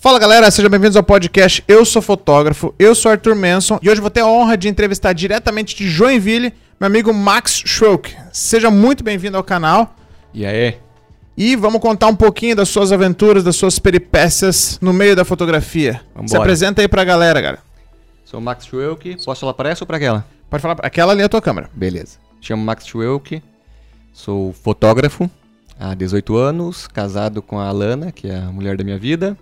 Fala galera, sejam bem-vindos ao podcast Eu Sou Fotógrafo, eu sou Arthur Manson e hoje vou ter a honra de entrevistar diretamente de Joinville meu amigo Max Schrock. Seja muito bem-vindo ao canal. E aí? E vamos contar um pouquinho das suas aventuras, das suas peripécias no meio da fotografia. Vambora. Se apresenta aí pra galera, cara. Sou o Max Schwelke. Posso falar para essa ou para aquela? Pode falar, aquela ali é a tua câmera. Beleza. Chamo Max Schwelke. Sou fotógrafo há 18 anos, casado com a Alana, que é a mulher da minha vida,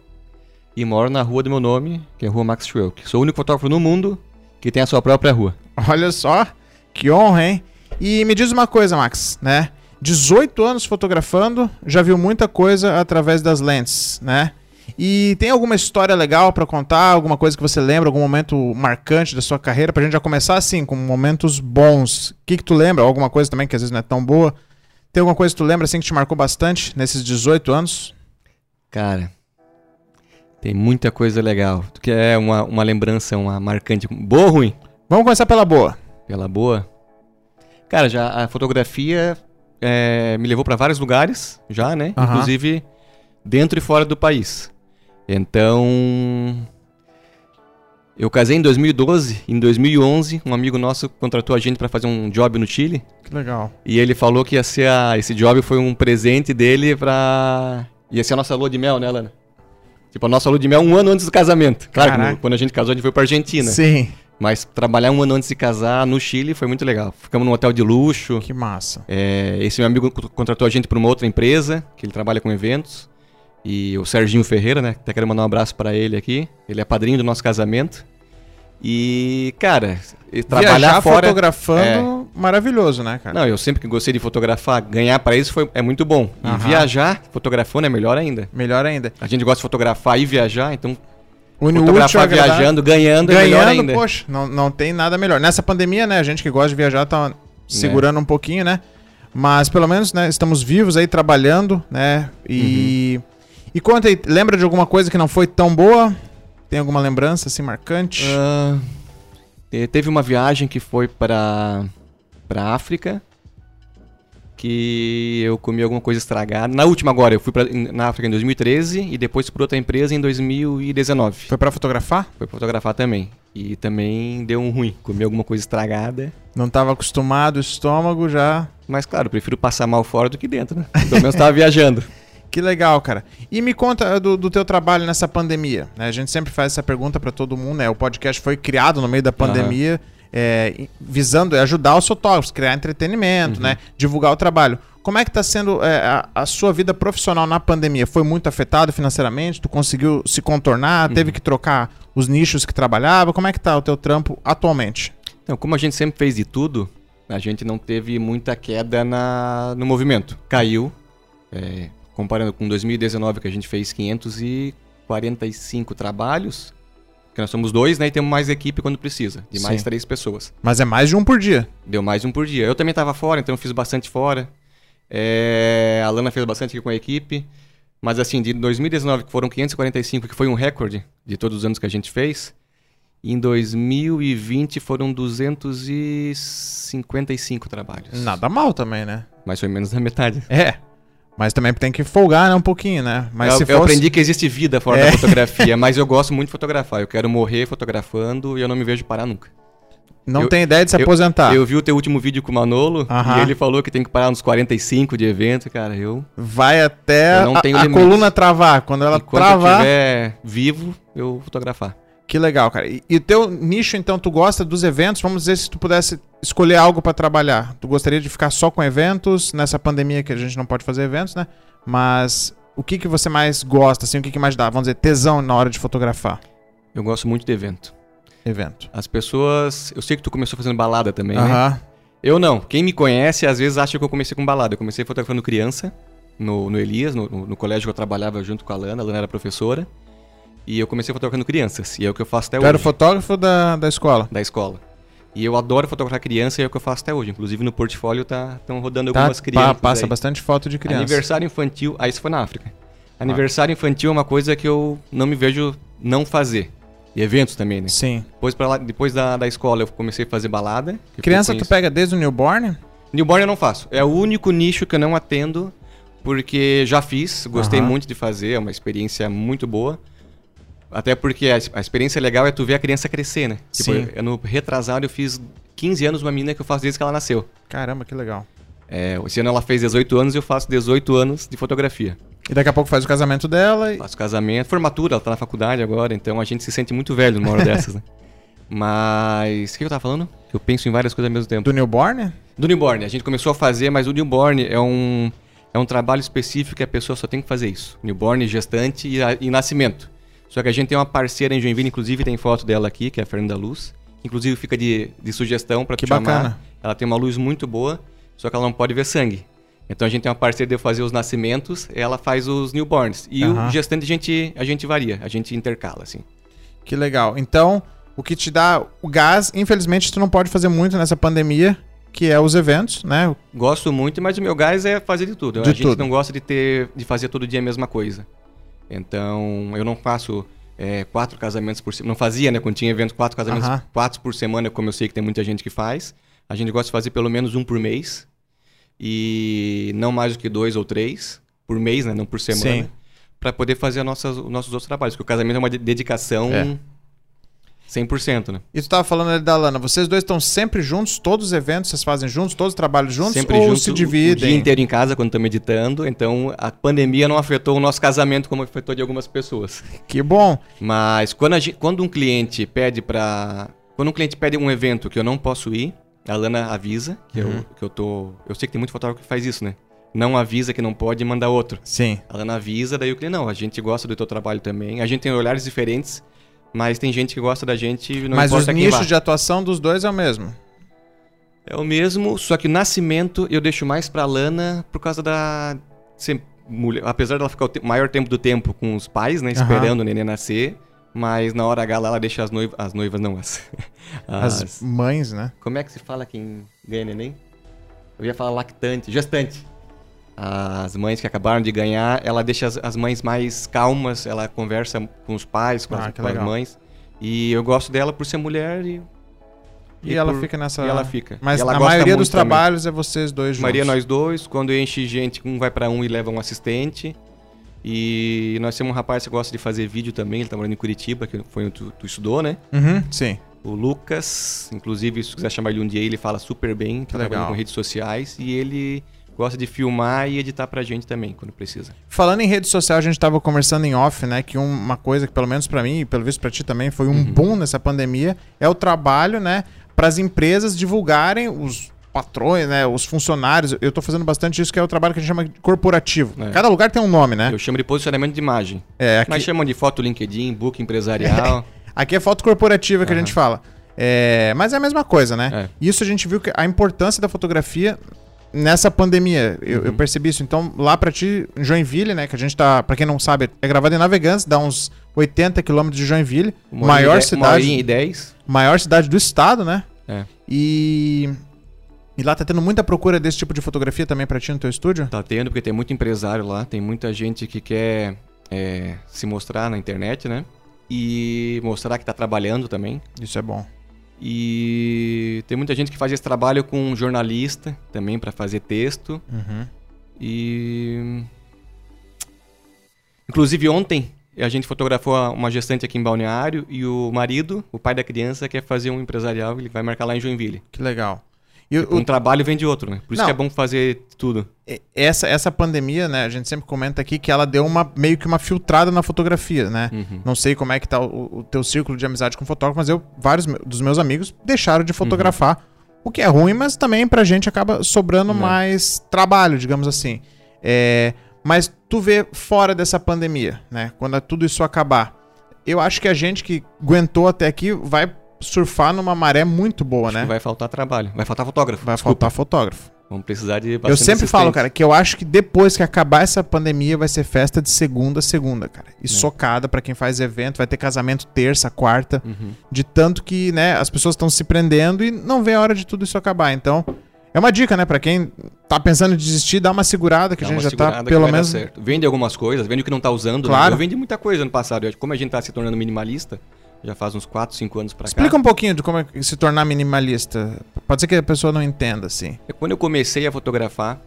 e moro na rua do meu nome, que é a Rua Max Schwelke. Sou o único fotógrafo no mundo que tem a sua própria rua. Olha só, que honra, hein? E me diz uma coisa, Max, né? 18 anos fotografando, já viu muita coisa através das lentes, né? E tem alguma história legal pra contar? Alguma coisa que você lembra? Algum momento marcante da sua carreira? Pra gente já começar assim, com momentos bons. O que, que tu lembra? Alguma coisa também que às vezes não é tão boa? Tem alguma coisa que tu lembra assim que te marcou bastante nesses 18 anos? Cara, tem muita coisa legal. Tu quer uma, uma lembrança, uma marcante, boa ou ruim? Vamos começar pela boa. Pela boa. Cara, já a fotografia é, me levou para vários lugares, já, né? Inclusive dentro e fora do país. Então, eu casei em 2012. Em 2011, um amigo nosso contratou a gente para fazer um job no Chile. Que legal. E ele falou que ia ser a, esse job foi um presente dele pra. ia ser a nossa lua de mel, né, Lana? Tipo, a nossa lua de mel um ano antes do casamento. Claro, que Caraca. quando a gente casou, a gente foi pra Argentina. Sim. Mas trabalhar um ano antes de casar no Chile foi muito legal. Ficamos num hotel de luxo. Que massa. É, esse meu amigo co- contratou a gente para uma outra empresa, que ele trabalha com eventos. E o Serginho Ferreira, né? Até quero mandar um abraço para ele aqui. Ele é padrinho do nosso casamento. E, cara, trabalhar Viajar fora. É. fotografando, maravilhoso, né, cara? Não, eu sempre que gostei de fotografar, ganhar para isso foi, é muito bom. E viajar fotografando é melhor ainda. Melhor ainda. A gente gosta de fotografar e viajar, então Une o útil ao fotografar viajando, ganhando, é melhor Ganhando, ainda. poxa, não, não tem nada melhor. Nessa pandemia, né, a gente que gosta de viajar tá segurando um pouquinho, né? Mas pelo menos, né, estamos vivos aí trabalhando, né? E e conta aí, lembra de alguma coisa que não foi tão boa? Tem alguma lembrança assim marcante? Te- teve uma viagem que foi para para África que eu comi alguma coisa estragada. Na última agora, eu fui pra, em- na África em 2013 e depois para outra empresa em 2019. Foi pra fotografar? Foi pra fotografar também. E também deu um ruim, comi alguma coisa estragada. Não tava acostumado, o estômago já. Mas claro, prefiro passar mal fora do que dentro, né? Pelo menos tava viajando. Que legal, cara. E me conta do, do teu trabalho nessa pandemia. né? A gente sempre faz essa pergunta pra todo mundo, né? O podcast foi criado no meio da pandemia, é, e- visando ajudar os fotógrafos, criar entretenimento, né? Divulgar o trabalho. Como é que tá sendo é, a, a sua vida profissional na pandemia? Foi muito afetado financeiramente? Tu conseguiu se contornar? Teve que trocar os nichos que trabalhava? Como é que tá o teu trampo atualmente? Então, como a gente sempre fez de tudo, a gente não teve muita queda na, no movimento. Caiu. é, comparando com 2019, que a gente fez 545 trabalhos. Que nós somos dois, né? E temos mais equipe quando precisa. De mais Sim. três pessoas. Mas é mais de um por dia. Deu mais um por dia. Eu também estava fora, então eu fiz bastante fora. É, a Lana fez bastante aqui com a equipe. Mas assim, de 2019, que foram 545, que foi um recorde de todos os anos que a gente fez. Em 2020 foram 255 trabalhos. Nada mal também, né? Mas foi menos da metade. É. Mas também tem que folgar, né? Um pouquinho, né? Mas eu, se eu fosse... aprendi que existe vida fora É. da fotografia, mas eu gosto muito de fotografar. Eu quero morrer fotografando e eu não me vejo parar nunca. Não eu- tem ideia de se eu- aposentar. Eu vi o teu último vídeo com o Manolo. Aham. e ele falou que tem que parar nos 45 de evento, cara. Eu, Vai até Eu não a, a coluna travar. Quando ela enquanto travar, eu estiver vivo, eu fotografar. Que legal, cara. E, e o teu nicho, então, tu gosta dos eventos? Vamos dizer, se tu pudesse escolher algo pra trabalhar. Tu gostaria de ficar só com eventos, nessa pandemia que a gente não pode fazer eventos, né? Mas o que que você mais gosta, assim? O que que mais dá, vamos dizer, tesão na hora de fotografar? Eu gosto muito de evento. Evento. As pessoas. Eu sei que tu começou fazendo balada também, né? Aham. Eu não. Quem me conhece, às vezes acha que eu comecei com balada. Eu comecei fotografando criança no, no Elias, no, no- no colégio que eu trabalhava junto com a Lana. A Lana era professora. E eu comecei fotografando crianças. E é o que eu faço até Tu era hoje. fotógrafo da, da escola. Da escola. E eu adoro fotografar criança e é o que eu faço até hoje. Inclusive no portfólio tá estão rodando Tá, algumas pa- crianças. passa aí. bastante foto de criança. Aniversário infantil. Ah, isso foi na África. Aniversário infantil é uma coisa que eu não me vejo não fazer. E eventos também, né? Sim. Depois, pra lá- depois da, da escola eu comecei a fazer balada. Criança tu pega desde o newborn? Newborn eu não faço. É o único nicho que eu não atendo, porque já fiz, gostei muito de fazer, é uma experiência muito boa. Até porque a, a experiência legal é tu ver a criança crescer, né? Tipo, Sim. eu, no retrasado eu fiz 15 anos uma menina que eu faço desde que ela nasceu. Caramba, que legal. É, esse ano ela fez 18 anos e eu faço 18 anos de fotografia. E daqui a pouco faz o casamento dela e. Faço casamento, formatura, ela tá na faculdade agora, então a gente se sente muito velho numa hora dessas, né? Mas. O que eu tava falando? Eu penso em várias coisas ao mesmo tempo. Do newborn? Do newborn, a gente começou a fazer, mas o newborn é um, é um trabalho específico que a pessoa só tem que fazer isso. Newborn, gestante e, a- e nascimento. Só que a gente tem uma parceira em Joinville, inclusive tem foto dela aqui, que é a Fernanda Luz. Inclusive fica de, de sugestão para Que te chamar. bacana. Ela tem uma luz muito boa, só que ela não pode ver sangue. Então a gente tem uma parceira de fazer os nascimentos, ela faz os newborns. E Aham. o gestante a gente, a gente varia, a gente intercala, assim. Que legal. Então, o que te dá o gás, infelizmente, tu não pode fazer muito nessa pandemia, que é os eventos, né? Gosto muito, mas o meu gás é fazer de tudo. De a gente tudo. não gosta de ter de fazer todo dia a mesma coisa. Então, eu não faço é, quatro casamentos por semana. Não fazia, né? Quando tinha evento, quatro casamentos, Aham. quatro por semana, como eu sei que tem muita gente que faz. A gente gosta de fazer pelo menos um por mês. E não mais do que dois ou três por mês, né? Não por semana. Para poder fazer as nossas, os nossos outros trabalhos. Porque o casamento é uma de- dedicação É. 100%, né? E tu tava falando ali da Lana, vocês dois estão sempre juntos, todos os eventos vocês fazem juntos, todos os trabalhos juntos, Sempre ou junto se O dividem? dia inteiro em casa quando estamos meditando. Então a pandemia não afetou o nosso casamento como afetou de algumas pessoas. Que bom. Mas quando, a gen- quando um cliente pede para quando um cliente pede um evento que eu não posso ir, a Lana avisa que, Uhum. eu, que eu tô. Eu sei que tem muito fotógrafo que faz isso, né? Não avisa que não pode e manda outro. Sim. A Lana avisa, daí o cliente, não, a gente gosta do teu trabalho também. A gente tem olhares diferentes, mas tem gente que gosta da gente e não Mas os nichos de atuação dos dois é o mesmo. É o mesmo, só que nascimento eu deixo mais pra Lana por causa da. ser mulher- apesar dela ficar o te- maior tempo do tempo com os pais, né? Esperando o neném nascer. Mas na hora H lá, ela deixa as noivas. As noivas não, as. As, as- mães, né? Como é que se fala quem ganha neném? Eu ia falar lactante, gestante. As mães que acabaram de ganhar, ela deixa as, as mães mais calmas, ela conversa com os pais, com, Ah, as, com as legal. mãe. E eu gosto dela por ser mulher e. E, ela por- fica nessa. E ela fica. Mas E ela a maioria dos também. trabalhos é vocês dois juntos. Maria, nós dois. Quando enche gente, um vai pra um e leva um assistente. E nós temos um rapaz que gosta de fazer vídeo também, ele tá morando em Curitiba, que foi onde tu, tu estudou, né? Uhum, sim. O Lucas, inclusive, se quiser chamar ele um dia, ele fala super bem, tá trabalhando com redes sociais. E ele gosta de filmar e editar pra gente também, quando precisa. Falando em rede social, a gente tava conversando em off, né? Que um- uma coisa que, pelo menos pra mim e pelo visto pra ti também, foi um Uhum. boom nessa pandemia é o trabalho, né? Para as empresas divulgarem os patrões, né? Os funcionários. Eu tô fazendo bastante isso, que é o trabalho que a gente chama de corporativo. É. Cada lugar tem um nome, né? Eu chamo de posicionamento de imagem. É, aqui, Mas chamam de foto LinkedIn, book empresarial. aqui é foto corporativa que a Aham. gente fala. É, mas é a mesma coisa, né? É. Isso a gente viu que a importância da fotografia nessa pandemia. Eu, eu Uhum. percebi isso. Então, lá pra ti, em Joinville, né? Que a gente tá, pra quem não sabe, é gravado em Navegantes, dá uns 80 quilômetros de Joinville. Uma maior de- Uma cidade, e dez. maior cidade do estado, né? É. E, e lá tá tendo muita procura desse tipo de fotografia também pra ti no teu estúdio? Tá tendo, porque tem muito empresário lá, tem muita gente que quer é, se mostrar na internet, né? E mostrar que tá trabalhando também. Isso é bom. E tem muita gente que faz esse trabalho com um jornalista também para fazer texto. Uhum. E. Inclusive ontem a gente fotografou uma gestante aqui em Balneário e o marido, o pai da criança, quer fazer um empresarial, ele vai marcar lá em Joinville. Que legal. E o- Um trabalho vem de outro, né? Por isso Não. que é bom fazer tudo. Essa, essa pandemia, né, a gente sempre comenta aqui que ela deu uma meio que uma filtrada na fotografia, né? Uhum. Não sei como é que tá o, o teu círculo de amizade com fotógrafo, mas eu, vários dos meus amigos deixaram de fotografar. O que é ruim, mas também pra gente acaba sobrando Né. mais trabalho, digamos assim. É, mas tu vê fora dessa pandemia, né? Quando tudo isso acabar. Eu acho que a gente que aguentou até aqui vai surfar numa maré muito boa, Acho né? Vai, vai faltar trabalho. Vai faltar fotógrafo. Desculpa. faltar fotógrafo. Vamos precisar de Eu sempre falo, cara, que eu acho que depois que acabar essa pandemia vai ser festa de segunda a segunda, cara. E socada pra quem faz evento, vai ter casamento terça, quarta, Uhum. de tanto que, né, as pessoas estão se prendendo e não vê a hora de tudo isso acabar. Então, é uma dica, né, Pra quem tá pensando em desistir, dá uma segurada que Dá a gente já tá pelo vai menos certo. Vende algumas coisas, vende o que não tá usando. né? Claro. Eu vendi muita coisa ano passado. Como a gente tá se tornando minimalista, já faz uns 4, 5 anos pra Explica cá. um pouquinho de como é se tornar minimalista. Pode ser que a pessoa não entenda, assim. É Quando eu comecei a fotografar,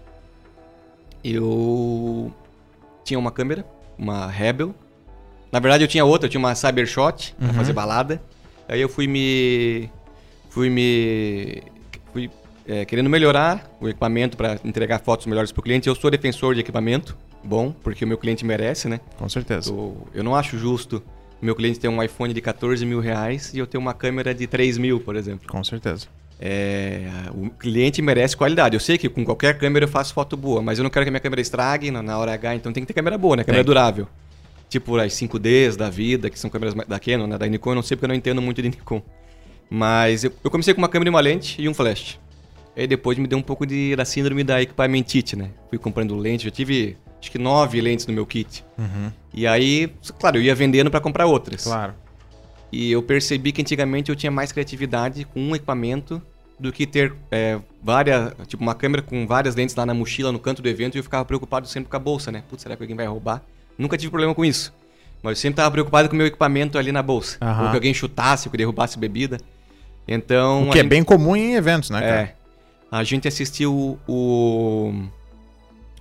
eu tinha uma câmera, uma Rebel, Na verdade, eu tinha outra, eu tinha uma Cybershot Uhum. pra fazer balada. Aí eu fui me. Fui me. Fui é, querendo melhorar o equipamento para entregar fotos melhores pro cliente. Eu sou defensor de equipamento bom, porque o meu cliente merece, né? Com certeza. Eu, eu não acho justo o meu cliente ter um iPhone de 14 mil reais e eu ter uma câmera de 3 mil, por exemplo. Com certeza. É, o cliente merece qualidade. Eu sei que com qualquer câmera eu faço foto boa, mas eu não quero que a minha câmera estrague na, hora H, então tem que ter câmera boa, né? Câmera Tem. durável. Tipo as 5Ds da vida, que são câmeras da Canon, né? Da Nikon, eu não sei porque eu não entendo muito de Nikon. Mas eu, eu comecei com uma câmera e uma lente e um flash. Aí depois me deu um pouco de, da síndrome da equipamentite, né? Fui comprando lente, eu tive acho que nove lentes no meu kit. Uhum. E aí, claro, eu ia vendendo para comprar outras. Claro. E eu percebi que antigamente eu tinha mais criatividade com um equipamento do que ter é, várias, tipo uma câmera com várias lentes lá na mochila no canto do evento e eu ficava preocupado sempre com a bolsa, né? Putz, será que alguém vai roubar? Nunca tive problema com isso. Mas eu sempre estava preocupado com o meu equipamento ali na bolsa. Aham. Ou que alguém chutasse, ou que derrubasse bebida. Então. O que é bem comum em eventos, né, cara? é. A gente assistiu o.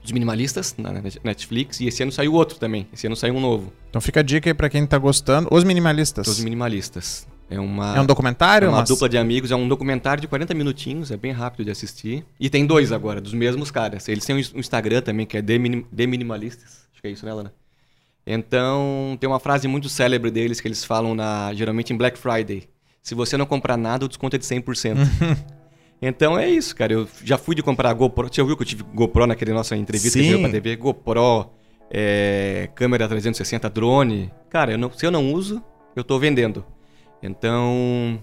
Os Minimalistas na Net- Netflix e esse ano saiu outro também. Esse ano saiu um novo. Então fica a dica aí pra quem tá gostando. Os Minimalistas. Os Minimalistas. É uma. É um documentário? É uma Uma- dupla de amigos, é um documentário de 40 minutinhos, é bem rápido de assistir. E tem dois agora, dos mesmos caras. Eles têm um Instagram também, que é The, Minim- The Minimalistas. Acho que é isso, né, Lana? Então, tem uma frase muito célebre deles que eles falam na, geralmente em Black Friday. Se você não comprar nada, o desconto é de 100%. então é isso, cara. Eu já fui de comprar GoPro. Você ouviu que eu tive GoPro naquele nossa entrevista que Sim. deu pra TV? GoPro, é, câmera 360, drone. Cara, eu não- se eu não uso, eu tô vendendo. Então,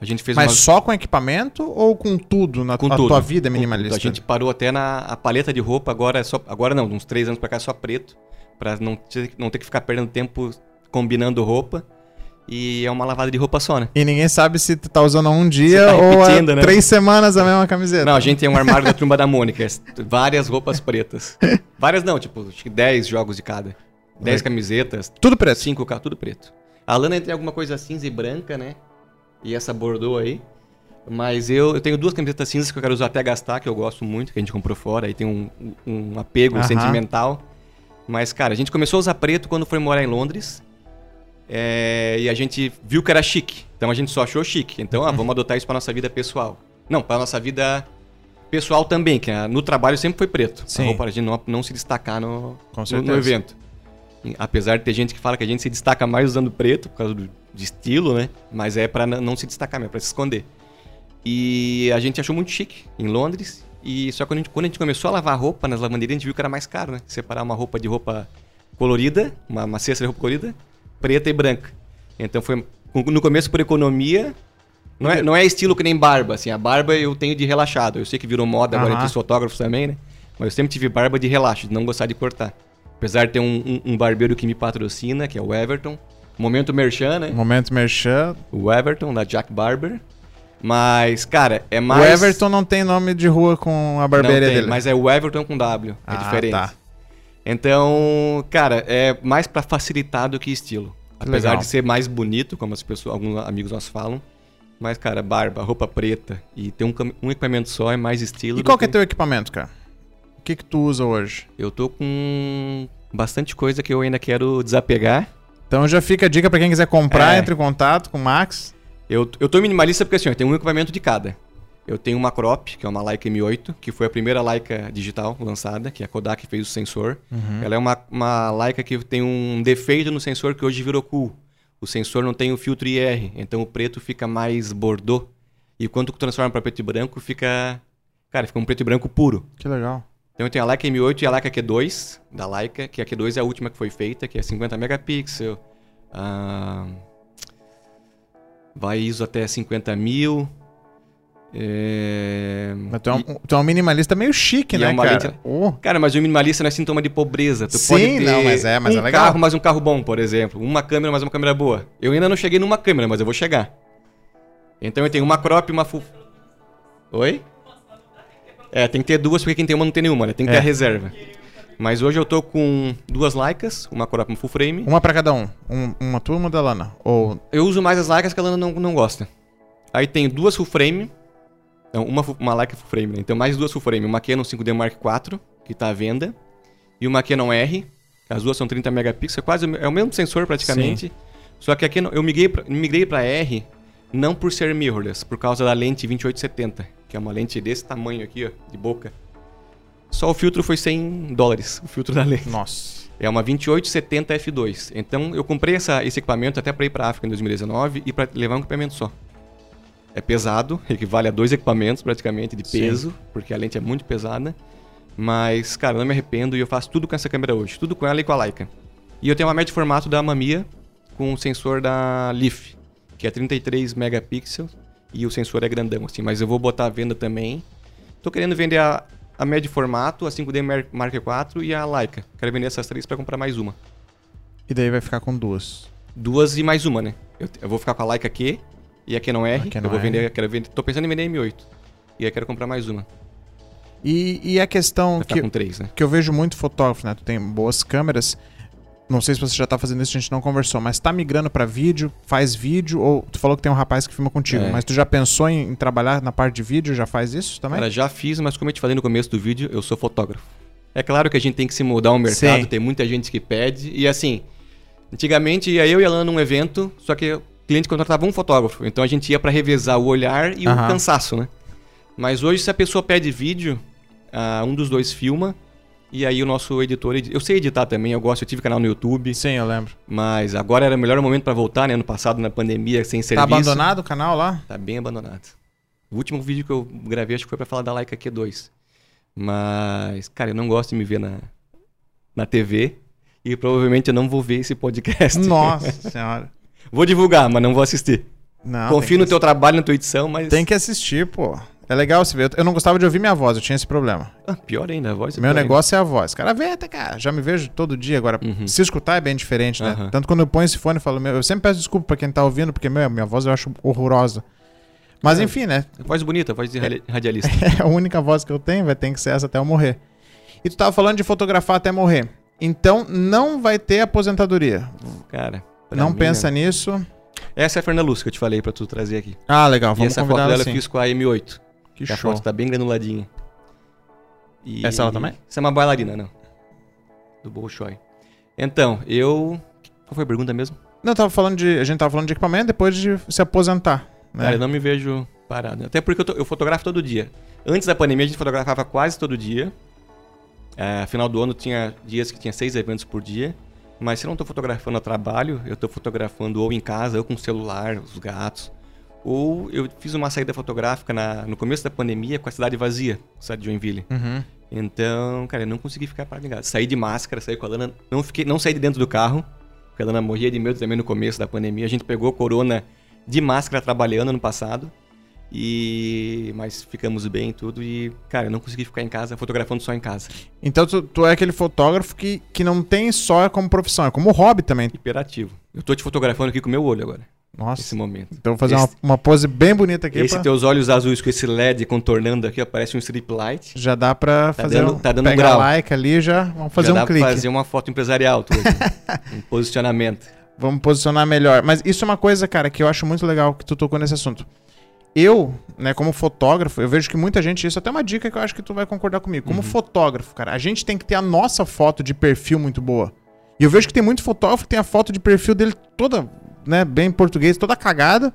a gente fez Mas uma... só com equipamento ou com tudo na Com a tudo. tua vida minimalista? A gente parou até na a paleta de roupa, agora é só. Agora não, uns três anos pra cá é só preto. Pra não ter, não ter que ficar perdendo tempo combinando roupa. E é uma lavada de roupa só, né? E ninguém sabe se tu tá usando um dia tá ou há né? três semanas a mesma camiseta. Não, a gente tem um armário da turma da Mônica. várias roupas pretas. Várias não, tipo, acho que 10 jogos de cada. 10 camisetas, Tudo preto. 5 carros, tudo preto. A Lana tem alguma coisa cinza e branca, né? E essa bordô aí. Mas eu, eu tenho duas camisetas cinzas que eu quero usar até gastar, que eu gosto muito, que a gente comprou fora. Aí tem um, um apego Aham. sentimental. Mas, cara, a gente começou a usar preto quando foi morar em Londres. É, e a gente viu que era chique. Então a gente só achou chique. Então, ah, vamos adotar isso pra nossa vida pessoal. Não, pra nossa vida pessoal também, que ah, no trabalho sempre foi preto. Sim. A roupa a gente não, não se destacar no, no, no evento. Apesar de ter gente que fala que a gente se destaca mais usando preto, por causa do, de estilo, né? Mas é pra n- não se destacar mesmo, é pra se esconder. E a gente achou muito chique em Londres. E só que quando a gente, quando a gente começou a lavar roupa nas lavanderias, a gente viu que era mais caro, né? Separar uma roupa de roupa colorida, uma, uma cesta de roupa colorida, preta e branca. Então foi no começo por economia. Não é, não é estilo que nem barba, assim. A barba eu tenho de relaxado. Eu sei que virou moda agora entre os fotógrafos também, né? Mas eu sempre tive barba de relaxo, de não gostar de cortar. Apesar de ter um, um- um barbeiro que me patrocina, que é o Everton. Momento Merchan, né? Momento merchan. O Everton, da Jack Barber. Mas, cara, é O mais... Everton não tem nome de rua com a Não tem, dele. mas é o Everton com W. É Ah, diferente. tá. Então, cara, é mais pra facilitar do que estilo. Apesar legal. de ser mais bonito, como as pessoas, alguns amigos nossos falam. Mas, cara, barba, roupa preta e ter um, um equipamento só é mais estilo. E qual que é teu equipamento, cara? O que que tu usa hoje? Eu tô com bastante coisa que eu ainda quero desapegar. Então já fica a dica pra quem quiser comprar, É. entre em contato com o Max. Eu, eu tô minimalista porque assim, eu tenho um equipamento de cada. Eu tenho uma crop, que é uma Leica M8, que foi a primeira Leica digital lançada, que a Kodak fez o sensor. Ela é uma, uma Leica que tem um defeito no sensor que hoje virou cool. O sensor não tem o filtro IR, então o preto fica mais bordô. E quando transforma para preto e branco, fica... Cara, fica um preto e branco puro. Que legal. Então eu tenho a Leica M8 e a Leica Q2 da Leica, que a Q2 é a última que foi feita, que é 50 megapixels. ah, vai ISO até 50 mil. É... Mas tu é, um, e- tu é um minimalista meio chique, e né, é cara? lente- Oh, Cara, mas o minimalista não é sintoma de pobreza. Tu Sim, ter não, mas é- mas um é legal. carro, mas um carro bom, por exemplo. Uma câmera, mas uma câmera boa. Eu ainda não cheguei numa câmera, mas eu vou chegar. Então eu tenho uma crop e uma full... Oi? É, tem que ter duas, porque quem tem uma não tem nenhuma, né? Tem que ter É. a reserva. Mas hoje eu tô com duas Leicas, uma crop e uma full frame. uma pra cada um. Um- uma tua e uma da Lana. Ou... Eu uso mais as Leicas que a Lana não, não gosta. Aí tem duas full frame. Não, uma, uma Leica full frame, né? Então mais duas full frame. Uma Canon 5D Mark IV, que tá à venda. E uma Canon R, As duas são 30 megapixels, quase é o mesmo sensor praticamente. Só que aqui eu migrei pra, migrei para R não por ser mirrorless, por causa da lente 2870, que é uma lente desse tamanho aqui, ó, de boca. Só o filtro foi 100 dólares, o filtro da lente. Nossa. É uma 2870 f2. Então eu comprei essa- esse equipamento até para ir para África em 2019 e para levar um equipamento só. É pesado, equivale a dois equipamentos praticamente de Sim. peso, porque a lente é muito pesada. Mas, cara, eu não me arrependo e eu faço tudo com essa câmera hoje, tudo com ela e com a Leica. E eu tenho uma média de formato da Mamiya com o sensor da Leaf, que é 33 megapixels e o sensor é grandão assim, mas eu vou botar à venda também. Tô querendo vender a, a média de formato, a 5D Mar- Mark IV e a Leica. Quero vender essas três para comprar mais uma. E daí vai ficar com duas. Duas e mais uma, né? Eu, eu vou ficar com a Leica Q e a Canon R. A Canon eu vou R. vender, quero vender, tô pensando em vender M8. E aí quero comprar mais uma. E, e a questão que, com três, né? que eu vejo muito fotógrafo, né? Tu tem boas câmeras. Não sei se você já tá fazendo isso, a gente não conversou, mas tá migrando pra vídeo, faz vídeo, ou tu falou que tem um rapaz que filma contigo, É. mas tu já pensou em, em trabalhar na parte de vídeo, já faz isso também? Cara, já fiz, mas como eu te falei no começo do vídeo, eu sou fotógrafo. É claro que a gente tem que se mudar ao mercado, Sim. tem muita gente que pede. E assim, antigamente ia eu e a Lana num evento, só que o cliente contratava um fotógrafo. Então a gente ia pra revezar o olhar e Aham. o cansaço, né? Mas hoje, se a pessoa pede vídeo, ah, um dos dois filma. E aí o nosso editor... edi- Eu sei editar também, eu gosto, eu tive canal no YouTube. Sim, eu lembro. Mas agora era o melhor momento pra voltar, né? Ano passado, na pandemia, sem serviço. Tá abandonado o canal lá? Tá bem abandonado. O último vídeo que eu gravei acho que foi pra falar da Leica Q2. Mas, cara, eu não gosto de me ver na, na TV. E provavelmente eu não vou ver esse podcast. Nossa senhora. Vou divulgar, mas não vou assistir. Não, Confio no teu trabalho, na tua edição, mas. Tem que assistir, pô. É legal você ver. Eu não gostava de ouvir minha voz, eu tinha esse problema. Ah, pior ainda, a voz é Meu negócio é a voz. Cara, vê até cá. Já me vejo todo dia agora. Uhum. Se escutar é bem diferente, né? Aham. Tanto quando eu ponho esse fone e falo, meu, eu sempre peço desculpa pra quem tá ouvindo, porque meu, minha voz eu acho horrorosa. Mas É. enfim, né? ainda. Voz bonita, voz de radi- radialista. É a única voz que eu tenho, vai ter que ser essa até eu morrer. E tu tava falando de fotografar até morrer. Então não vai ter aposentadoria. Cara. Não pensa né? nisso. Essa é a Fernanda Luz que eu te falei pra tu trazer aqui. Ah, legal. e Vamos essa foto dela assim. eu fiz com a M8. Que Que a show. foto tá bem granuladinha. E- Essa ela também? Essa é uma bailarina, não. Do Bolshoi. Então, eu. Qual foi a pergunta mesmo? Não, eu tava falando de. A gente tava falando de equipamento depois de se aposentar. Né? Cara, eu não me vejo parado. Até porque eu, tô- eu fotografo todo dia. Antes da pandemia, a gente fotografava quase todo dia. É, final do ano tinha dias que tinha seis eventos por dia. Mas se eu não tô fotografando a trabalho, eu tô fotografando ou em casa, ou com o celular, os gatos. Ou eu fiz uma saída fotográfica na- no começo da pandemia com a cidade vazia, a cidade de Joinville. Uhum. Então, cara, eu não consegui ficar parado em casa. Saí de máscara, saí com a Lana, não, fiquei, não saí de dentro do carro, porque a Lana morria de medo também no começo da pandemia. A gente pegou corona de máscara trabalhando ano passado. E mas ficamos bem e tudo e, cara, eu não consegui ficar em casa fotografando só em casa. Então tu, tu é aquele fotógrafo que, que não tem só como profissão, é como hobby também. Hiperativo. Eu tô te fotografando aqui com o meu olho agora, Nossa. nesse momento. Então vou fazer Esse- uma, uma pose bem bonita aqui. Esse pra- teus olhos azuis com esse LED contornando aqui, ó, parece um strip light. Já dá pra Tá fazer dando- um, tá dando um grau. like ali já. Vamos fazer Já um dá pra clique. fazer uma foto empresarial, tudo. um posicionamento. Vamos posicionar melhor. Mas isso é uma coisa, cara, que eu acho muito legal que tu tocou nesse assunto. Eu, né, como fotógrafo, eu vejo que muita gente, isso é até uma dica que eu acho que tu vai concordar comigo. Como fotógrafo, cara, a gente tem que ter a nossa foto de perfil muito boa. E eu vejo que tem muito fotógrafo que tem a foto de perfil dele toda, né, bem em português, toda cagada.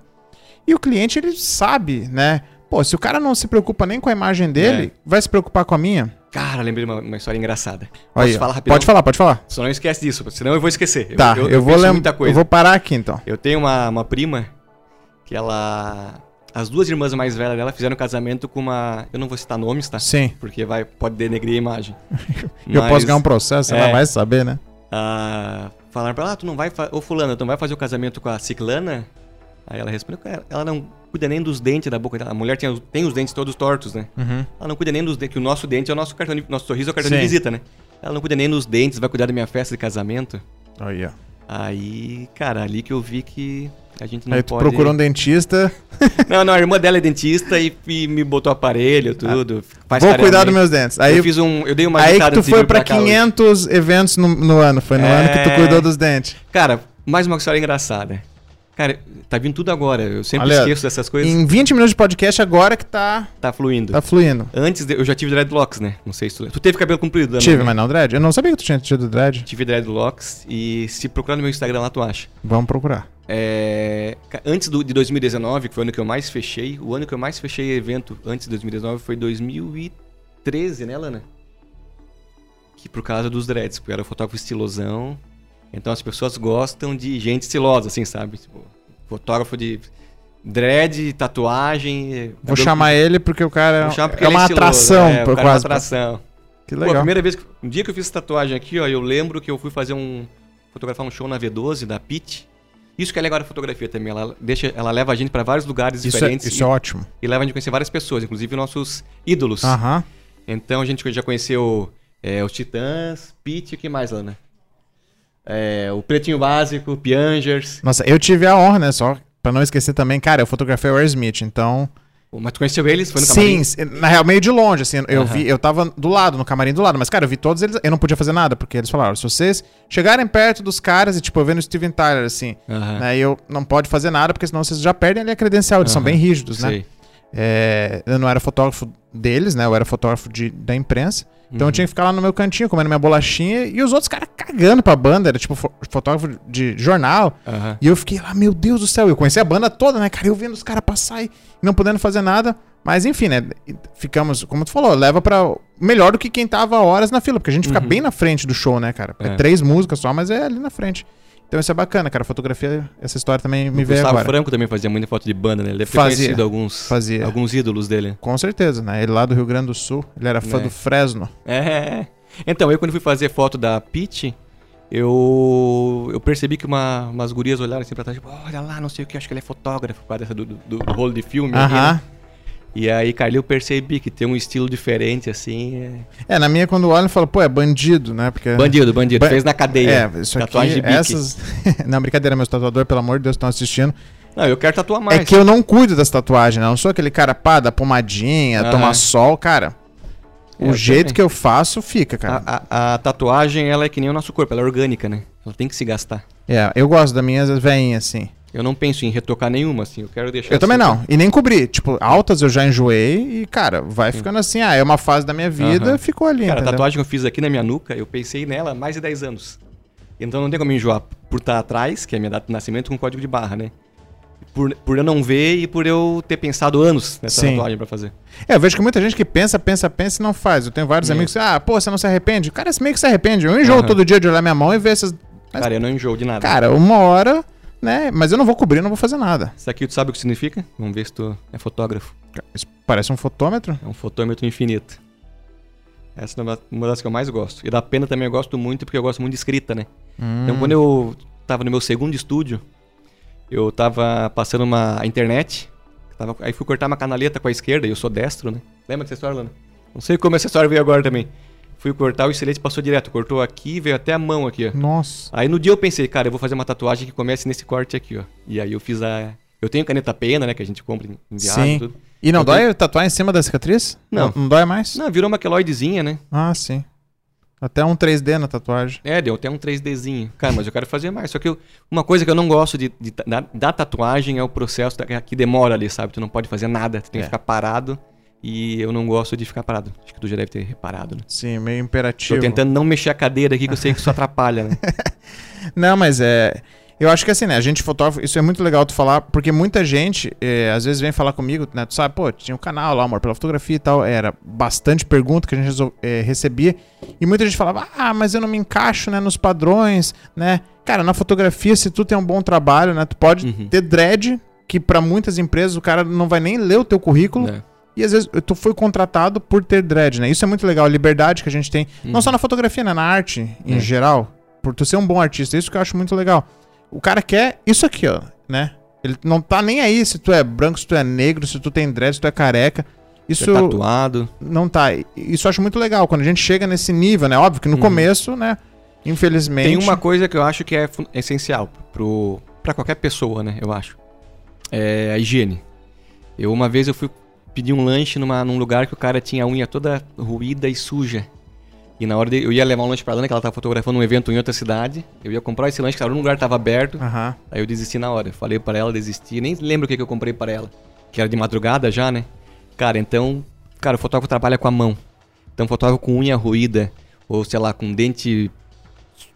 E o cliente, ele sabe, né? Pô, se o cara não se preocupa nem com a imagem dele, vai se preocupar com a minha? Cara, lembrei de uma, uma história engraçada. Posso Aí, falar rapidão? Pode falar, pode falar. Só não esquece disso, senão eu vou esquecer. tá, eu, vou penso lembrar. muita coisa. Eu vou parar aqui então. Eu tenho uma, uma prima que ela. As duas irmãs mais velhas dela fizeram casamento com uma. Eu não vou citar nomes, tá? Sim. Porque vai, pode denegrir a imagem. Eu Mas, posso ganhar um processo, é. ela vai saber, né? ah, falaram pra ela, ah, tu não vai. Fa... Ô, Fulana, tu não vai fazer o casamento com a Ciclana? Aí ela respondeu, cara, ela não cuida nem dos dentes da boca dela. A mulher tem, os- tem os dentes todos tortos, né? Uhum. Ela não cuida nem dos dentes, que o nosso dente é o nosso cartão de, nosso sorriso é o cartão de Sim. visita, né? Ela não cuida nem dos dentes, vai cuidar da minha festa de casamento. Aí, ó. Aí, cara, ali que eu vi que a gente não Aí tu pode... procurou um dentista. Não, não, a irmã dela é dentista e, e me botou aparelho, tudo. faz Vou cuidar dos meus dentes. Aí, eu fiz um, eu dei uma aí que tu foi pra cá hoje. 500 eventos no, no ano. Foi no É. ano que tu cuidou dos dentes. Cara, mais uma história engraçada. Cara, tá vindo tudo agora. Eu sempre Olha, esqueço dessas coisas. Em 20 minutos de podcast agora que tá, Tá fluindo. tá fluindo. Antes, de- eu já tive dreadlocks, né? Não sei se tu... Tu teve cabelo comprido, né? Tive, mas não dread. Eu não sabia que tu tinha tido dread. Tive dreadlocks e se procurar no meu Instagram lá, tu acha. Vamos procurar. É, antes do, de 2019, que foi o ano que eu mais fechei, o ano que eu mais fechei evento antes de 2019 foi 2013, né, Lana? Que por causa dos dreads, porque eu era fotógrafo estilosão. Então as pessoas gostam de gente estilosa, assim, sabe? Tipo, fotógrafo de dread, tatuagem. Vou cabelo- chamar ele porque o cara Vou porque é uma atração, é, por cara é uma quase. atração. Que Pô, a legal. primeira vez que. Um dia que eu fiz essa tatuagem aqui, ó, eu lembro que eu fui fazer um. fotografar um show na V12 da Pit. Isso que é legal da fotografia também. Ela, deixa, ela leva a gente pra vários lugares Isso, é, diferentes isso e, é ótimo. e leva a gente a conhecer várias pessoas, inclusive nossos ídolos. Aham. Então a gente já conheceu é, os Titãs, Pit e o que mais, Lana? É, o Pretinho Básico, Piangers. Nossa, eu tive a honra, né? Só pra não esquecer também, cara, eu fotografei o Aerosmith, então. Mas tu conheceu eles? Foi no camarim? Sim, na real, meio de longe, assim. Eu Aham. vi, eu tava do lado, no camarim do lado, mas, cara, eu vi todos eles. Eu não podia fazer nada, porque eles falaram: se vocês chegarem perto dos caras e, tipo, eu vendo o Steven Tyler, assim, Aham. né? E eu não pode fazer nada, porque senão vocês já perdem ali a credencial. Eles são Aham. bem rígidos, né? Sei. É, eu não era fotógrafo deles, né? Eu era fotógrafo de, da imprensa. Então Uhum. eu tinha que ficar lá no meu cantinho, comendo minha bolachinha, e os outros caras cagando pra banda. Era tipo fo- fotógrafo de jornal. Aham. E eu fiquei lá, meu Deus do céu, eu conheci a banda toda, né, cara? Eu vendo os caras passar e não podendo fazer nada. Mas enfim, né? Ficamos, como tu falou, leva pra. Melhor do que quem tava horas na fila, porque a gente fica Uhum. bem na frente do show, né, cara? É, É. três músicas só, mas é ali na frente. Então isso é bacana, cara. Fotografia, essa história também me o veio Gustavo agora. Franco também fazia muita foto de banda, né? Ele deve ter Fazia. conhecido alguns, Fazia. alguns ídolos dele. Com certeza, né? Ele lá do Rio Grande do Sul, ele era fã Né. do Fresno. É. Então, eu quando fui fazer foto da Pete, eu, eu percebi que uma, umas gurias olharam assim pra trás, tipo, olha lá, não sei o que, acho que ele é fotógrafo, por causa dessa do, do, do rolo de filme. aqui, Aham. né? E aí, cara, eu percebi que tem um estilo diferente, assim. É, na minha, quando olha, eu falo, pô, é bandido, né? Porque. É... Bandido, bandido, Ba- fez na cadeia. É, isso Tatuagem aqui, essas... não, brincadeira, meus tatuadores, pelo amor de Deus, estão assistindo. Não, eu quero tatuar mais. É que eu não cuido das tatuagens, né? Eu não sou aquele cara, pá, da pomadinha, Aham. tomar sol, cara. O É, eu jeito também. que eu faço, fica, cara. A, a- a tatuagem, ela é que nem o nosso corpo, ela é orgânica, né? Ela tem que se gastar. É, eu gosto das minhas veinhas, assim. Eu não penso em retocar nenhuma, assim, eu quero deixar Eu também assim, não. E nem cobrir. Tipo, altas eu já enjoei e, cara, vai ficando assim. Ah, é uma fase da minha vida, ficou ali, Cara, a entendeu? tatuagem que eu fiz aqui na minha nuca, eu pensei nela há mais de 10 anos. Então não tem como enjoar por estar atrás, que é a minha data de nascimento, com código de barra, né? Por, por eu não ver e por eu ter pensado anos nessa Sim. tatuagem pra fazer. É, eu vejo que muita gente que pensa, pensa, pensa e não faz. Eu tenho vários É. amigos que, ah, pô, você não se arrepende? Cara, esse meio que se arrepende. Eu enjoo todo dia de olhar minha mão e ver essas. Mas- Cara, eu não enjoo de nada. Cara, uma hora, né? Mas eu não vou cobrir, não vou fazer nada. Isso aqui tu sabe o que significa? Vamos ver se tu é fotógrafo. Isso parece um fotômetro. É um fotômetro infinito. Essa é uma- das que eu mais gosto. E da pena também eu gosto muito, porque eu gosto muito de escrita, né? Hum. Então quando eu tava no meu segundo estúdio, eu tava passando uma a internet, tava, aí fui cortar uma canaleta com a esquerda, e eu sou destro, né? Lembra dessa história, Lana? Não sei como essa história veio agora também. Fui cortar, o estilete passou direto, cortou aqui, veio até a mão aqui, ó. Nossa. Aí no dia eu pensei, cara, eu vou fazer uma tatuagem que comece nesse corte aqui, ó. E aí eu fiz a... Eu tenho caneta pena, né, que a gente compra em em viagem Sim. e tudo. E não Eu dói tatuar em cima da cicatriz? Não. Não, dói mais? Não, virou uma queloidezinha, né? Ah, sim. Até um 3D na tatuagem. É, deu até um 3Dzinho. Cara, mas eu quero fazer mais. Só que eu- uma coisa que eu não gosto de, de- da, da tatuagem é o processo da- que demora ali, sabe? Tu não pode fazer nada, tu tem É. que ficar parado. E eu não gosto de ficar parado. Acho que tu já deve ter reparado, né? Sim, meio Tô imperativo. tentando não mexer a cadeira aqui, que eu sei que isso atrapalha, né? Não, mas é. Eu acho que assim, né? A gente fotógrafo, isso é muito legal tu falar, porque muita gente, é, às vezes, vem falar comigo, né? Tu sabe, pô, tinha um canal lá, Amor pela Fotografia e tal, era bastante pergunta que a gente resol- é, recebia, e muita gente falava, ah, mas eu não me encaixo, né, nos padrões, né? Cara, na fotografia, se tu tem um bom trabalho, né, tu pode Uhum. ter dread, que pra muitas empresas o cara não vai nem ler o teu currículo, Né? E às vezes tu foi contratado por ter dread, né? Isso é muito legal, a liberdade que a gente tem, não Uhum. só na fotografia, né? Na arte em É. geral, por tu ser um bom artista, isso que eu acho muito legal. O cara quer isso aqui, ó, né? Ele não tá nem aí se tu é branco, se tu é negro, se tu tem dread, se tu é careca. Isso Isso... tatuado. não tá. Isso eu acho muito legal quando a gente chega nesse nível, né? Óbvio que no Uhum. começo, né? Infelizmente. Tem uma coisa que eu acho que é essencial pro, pra qualquer pessoa, né? Eu acho. É a higiene. Eu, uma vez, eu fui pedir um lanche numa, num lugar que o cara tinha a unha toda ruída e suja. E na hora de, eu ia levar um lanche pra Lana, que ela tava fotografando um evento em outra cidade. Eu ia comprar esse lanche, cara, um lugar tava aberto. Aham. Aí eu desisti na hora. Falei pra ela, desisti. Nem lembro o que, que eu comprei pra ela. Que era de madrugada já, né? Cara, então. Cara, o fotógrafo trabalha com a mão. Então, fotógrafo com unha ruída, ou sei lá, com dente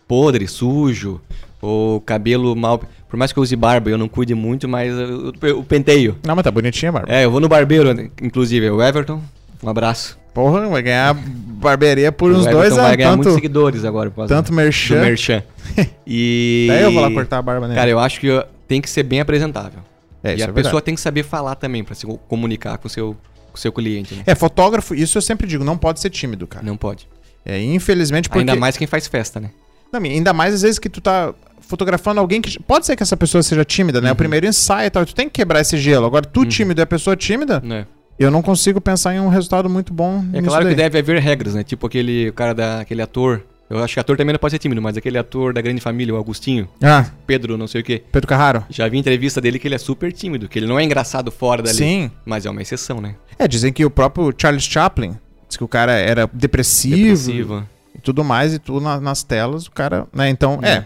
podre, sujo, ou cabelo mal. Por mais que eu use barba, eu não cuide muito, mas eu, eu- o penteio. Não, mas tá bonitinha, Barba. É, eu vou no barbeiro, inclusive, o Everton. Um abraço. Porra, vai ganhar barbearia por o uns dois vai anos. ganhar muitos Tanto, seguidores agora. por tanto merchan. merchan. E. Daí eu vou lá cortar a barba nele. Cara, eu acho que eu- tem que ser bem apresentável. é, e a é pessoa verdade. tem que saber falar também pra se comunicar com o seu, com o seu cliente. né? É, fotógrafo, isso eu sempre digo, não pode ser tímido, cara. Não pode. É, infelizmente, porque... Ainda mais quem faz festa, né? Não, ainda mais às vezes que tu tá fotografando alguém que... Pode ser que essa pessoa seja tímida, né? O Uhum. primeiro ensaio e tal, tu tem que quebrar esse gelo. Agora, tu tímido e a pessoa tímida, Né? eu não consigo pensar em um resultado muito bom É claro que daí. deve haver regras, né? Tipo aquele cara da, aquele ator. Eu acho que ator também não pode ser tímido, mas aquele ator da grande família, o Agostinho, Ah, Pedro, não sei o quê. Pedro Carraro. Já vi entrevista dele que ele é super tímido, que ele não é engraçado fora dali. Sim. Mas é uma exceção, né? É, dizem que o próprio Charles Chaplin, diz que o cara era depressivo, Depressivo. e tudo mais, e tudo na- nas telas, o cara, né? Então, é. É.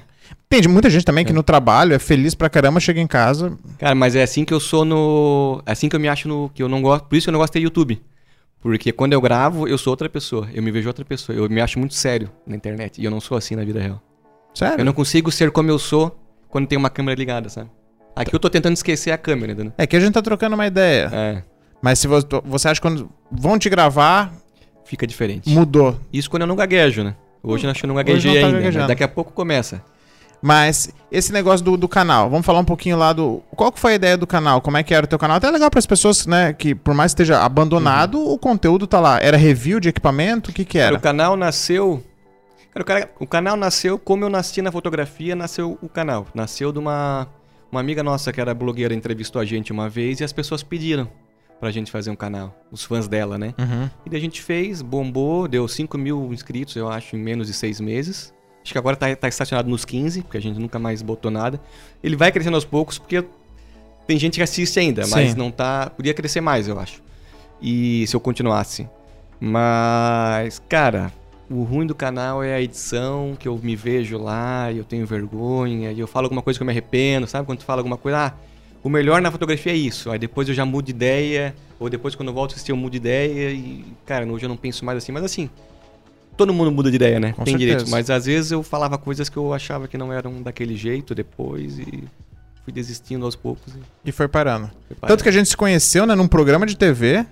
Tem muita gente também que É. no trabalho é feliz pra caramba, chega em casa. Cara, mas é assim que eu sou no. É assim que eu me acho no. Que eu não gosto. Por isso que eu não gosto de ter YouTube. Porque quando eu gravo, eu sou outra pessoa. Eu me vejo outra pessoa. Eu me acho muito sério na internet. E eu não sou assim na vida real. Sério? Eu não consigo ser como eu sou quando tem uma câmera ligada, sabe? Aqui eu tô tentando esquecer a câmera, entendeu? É que a gente tá trocando uma ideia. É. Mas se você, você acha que quando vão te gravar, Fica diferente. mudou. Isso quando eu não gaguejo, né? Hoje eu acho que eu não gaguejei não tá ainda. gaguejando. Mas daqui a pouco começa. Mas esse negócio do, do canal, vamos falar um pouquinho lá do. Qual que foi a ideia do canal? Como é que era o teu canal? Até é legal para as pessoas, né? Que por mais que esteja abandonado, o conteúdo tá lá. Era review de equipamento? O que que Cara, era? o canal nasceu. Cara, o, cara- o canal nasceu como eu nasci na fotografia, nasceu o canal. Nasceu de uma, uma amiga nossa que era blogueira, entrevistou a gente uma vez e as pessoas pediram pra gente fazer um canal. Os fãs dela, né? Uhum. E daí a gente fez, bombou, deu 5 mil inscritos, eu acho, em menos de seis meses. Acho que agora tá, tá estacionado nos 15, porque a gente nunca mais botou nada. Ele vai crescendo aos poucos, porque tem gente que assiste ainda, mas Sim. não tá. Podia crescer mais, eu acho. E se eu continuasse. Mas, cara, o ruim do canal é a edição, que eu me vejo lá e eu tenho vergonha, e eu falo alguma coisa que eu me arrependo, sabe? Quando tu fala alguma coisa, ah, o melhor na fotografia é isso. Aí depois eu já mudo de ideia, ou depois quando eu volto a assistir eu mudo de ideia e, cara, hoje eu não penso mais assim, mas assim, todo mundo muda de ideia, né? Com Tem certeza. direito, mas às vezes eu falava coisas que eu achava que não eram daquele jeito depois e fui desistindo aos poucos. E E foi parando. fui Tanto que a gente se conheceu, né, num programa de TV.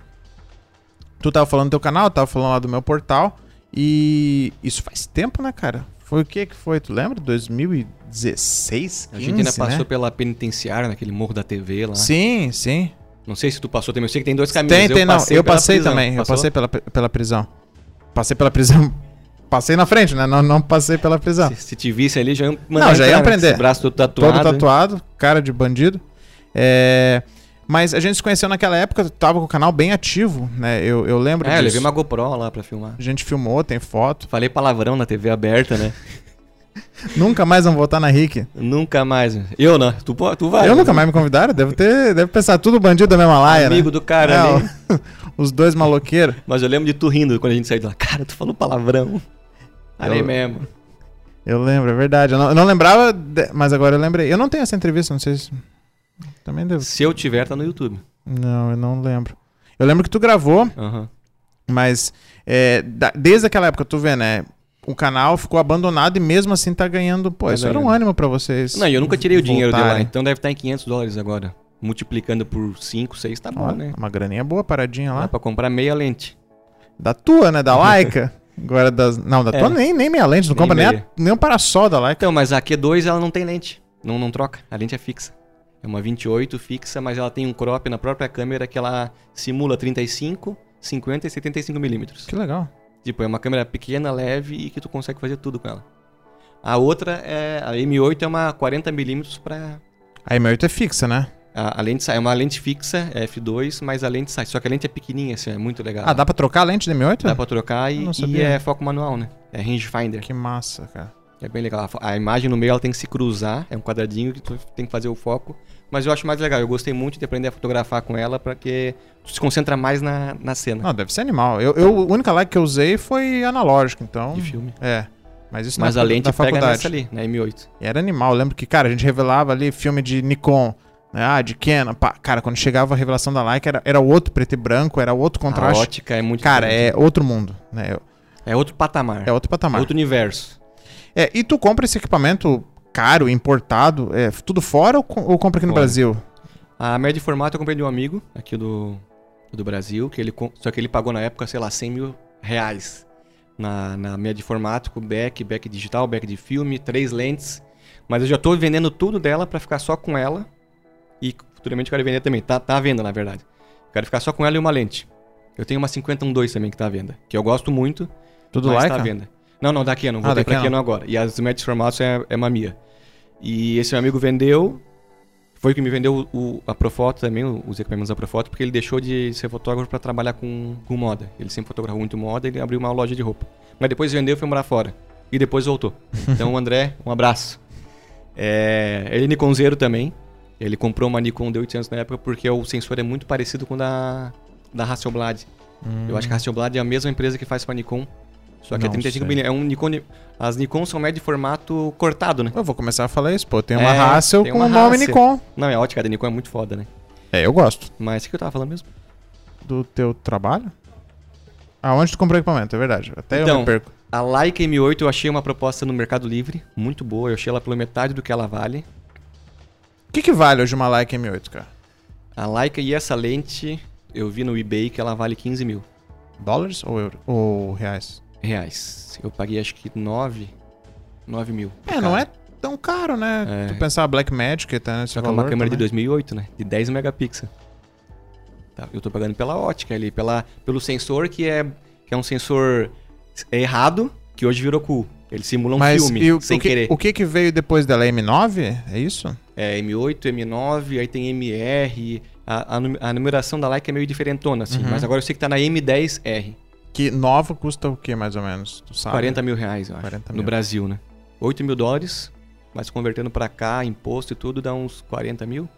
Tu tava falando do teu canal, eu tava falando lá do meu portal. E isso faz tempo, né, cara? Foi o que que foi? Tu lembra? 2016? 15, A gente ainda passou né? pela penitenciária, naquele morro da TV lá. Sim, sim. Não sei se tu passou também, eu sei que tem dois caminhos. Tem, tem, não. passei Eu passei prisão. também. Eu Passou? passei pela, pela prisão. Passei pela prisão. Passei na frente, né? Não, não passei pela prisão. Se, se te visse ali, já ia Não, já ia né? aprender. Esse braço todo tatuado. Todo tatuado, cara de bandido. É, Mas a gente se conheceu naquela época, tu tava com o canal bem ativo, né? Eu, eu lembro É, disso. levei uma GoPro lá pra filmar. A gente filmou, tem foto. Falei palavrão na TV aberta, né? Nunca mais vão voltar na RIC. nunca mais. Eu não. Tu, po- tu vai. eu nunca mais me convidaram, deve ter, deve pensar tudo bandido da mesma laia, Amigo né? do cara É, Os dois maloqueiros. Mas eu lembro de tu rindo quando a gente saiu de lá. Cara, tu falou palavrão. Ali Eu- mesmo. Eu lembro, é verdade. Eu não, eu não lembrava, de- mas agora eu lembrei. Eu não tenho essa entrevista, não sei se. Também devo. Se eu tiver, tá no YouTube. Não, eu não lembro. Eu lembro que tu gravou, Aham. mas é, da- desde aquela época, tu vê, né? O canal ficou abandonado e mesmo assim tá ganhando. Pô, Tá isso era um ganhando. ânimo pra vocês. Não, eu nunca tirei o dinheiro de lá, voltarem. então deve estar em 500 dólares agora. Multiplicando por 5, 6, tá bom, né? Uma graninha boa paradinha lá. Dá pra comprar meia lente. Da tua, né? Da Leica. Agora das. Não, da É. tua nem, nem meia lente. Não Nem compra nem, a- meia. nem um parasol da Leica. Então, mas a Q2 ela não tem lente. Não, não troca. A lente é fixa. É uma 28 fixa, mas ela tem um crop na própria câmera que ela simula 35, 50 e 75 milímetros. Que legal. Tipo, é uma câmera pequena, leve e que tu consegue fazer tudo com ela. A outra é. A M8 é uma 40mm pra. A M8 é fixa, né? A, a lente sai. É uma lente fixa, é f2, mas a lente sai. Só que a lente é pequenininha, assim, é muito legal. Ah, dá pra trocar a lente da M8? Dá pra trocar e, e é foco manual, né? É rangefinder. Que massa, cara. É bem legal. A imagem no meio ela tem que se cruzar, é um quadradinho que tu tem que fazer o foco. Mas eu acho mais legal, eu gostei muito de aprender a fotografar com ela, porque tu se concentra mais na, na cena. Não, deve ser animal. Eu, eu, a única Leica que eu usei foi analógica, então... De filme. É. Mas isso Mas na, a lente pega faculdade. nessa ali, na M8. E era animal. Eu lembro que, cara, a gente revelava ali filme de Nikon? Ah, de Canon. Pá. Cara, quando chegava a revelação da Leica, era, era outro preto e branco, era outro A contraste. ótica é muito Cara, diferente. é outro mundo, né? é outro patamar. É outro patamar. outro universo. É, e tu compra esse equipamento caro, importado, é tudo fora ou, ou compra aqui no Fora. Brasil? A média de formato eu comprei de um amigo aqui do, do Brasil, que ele, só que ele pagou na época, sei lá, 100 mil reais na, na média de formato, com back, back digital, back de filme, três lentes. Mas eu já tô vendendo tudo dela pra ficar só com ela. E futuramente eu quero vender também. Tá, tá à venda, na verdade. Quero ficar só com ela e uma lente. Eu tenho uma 5012 também que tá à venda, que eu gosto muito, Tudo mas Leica? tá à venda. Não, não, da Canon, Ah, voltei da pra Canon. Canon agora. E as de formatos é, é uma minha. E esse meu amigo vendeu, foi que me vendeu o, a Profoto também, os equipamentos da Profoto, porque ele deixou de ser fotógrafo para trabalhar com, com moda. Ele sempre fotografou muito moda, ele abriu uma loja de roupa. Mas depois vendeu e foi morar fora. E depois voltou. Então, André, um abraço. É, ele é Nikonzeiro também. Ele comprou uma Nikon D800 na época porque o sensor é muito parecido com o da, da Hasselblad. Hum. Eu acho que a Hasselblad é a mesma empresa que faz pra Nikon. Só que é Não 35 sei. mm. É um Nikon. As Nikon são médio de formato cortado, né? Eu vou começar a falar isso, pô. Tem uma É, Hassel tem com uma o nome. Nikon. Não, é a ótica da Nikon é muito foda, né? É, eu gosto. Mas o que eu tava falando mesmo? Do teu trabalho? Aonde tu comprou equipamento, é verdade. Até eu Então, me perco. A Leica M8 eu achei uma proposta no Mercado Livre, muito boa. Eu achei ela pela metade do que ela vale. O que, que vale hoje uma Leica M8, cara? A Leica e essa lente eu vi no eBay que ela vale 15 mil Dólares ou, euro, ou reais? reais. Eu paguei acho que 9, 9 mil. É, não é tão caro, né? É. Tu pensar a Blackmagic tá nesse Só que é uma câmera de também. 2008, né? De 10 megapixels. Tá, eu tô pagando pela ótica ali, pela, pelo sensor que é, que é um sensor errado, que hoje virou cool. Ele simula um Mas filme, e o, sem o que, querer. o que que veio depois dela? M9? É isso? É M8, M9, aí tem MR. A, a, a numeração da Leica é meio diferentona, assim. Uhum. Mas agora eu sei que tá na M10R. Que nova custa o que, mais ou menos? Tu sabe? 40 mil reais, eu acho. 40 No mil. Brasil, né? 8 mil dólares, mas convertendo pra cá, imposto e tudo, dá uns 40 mil.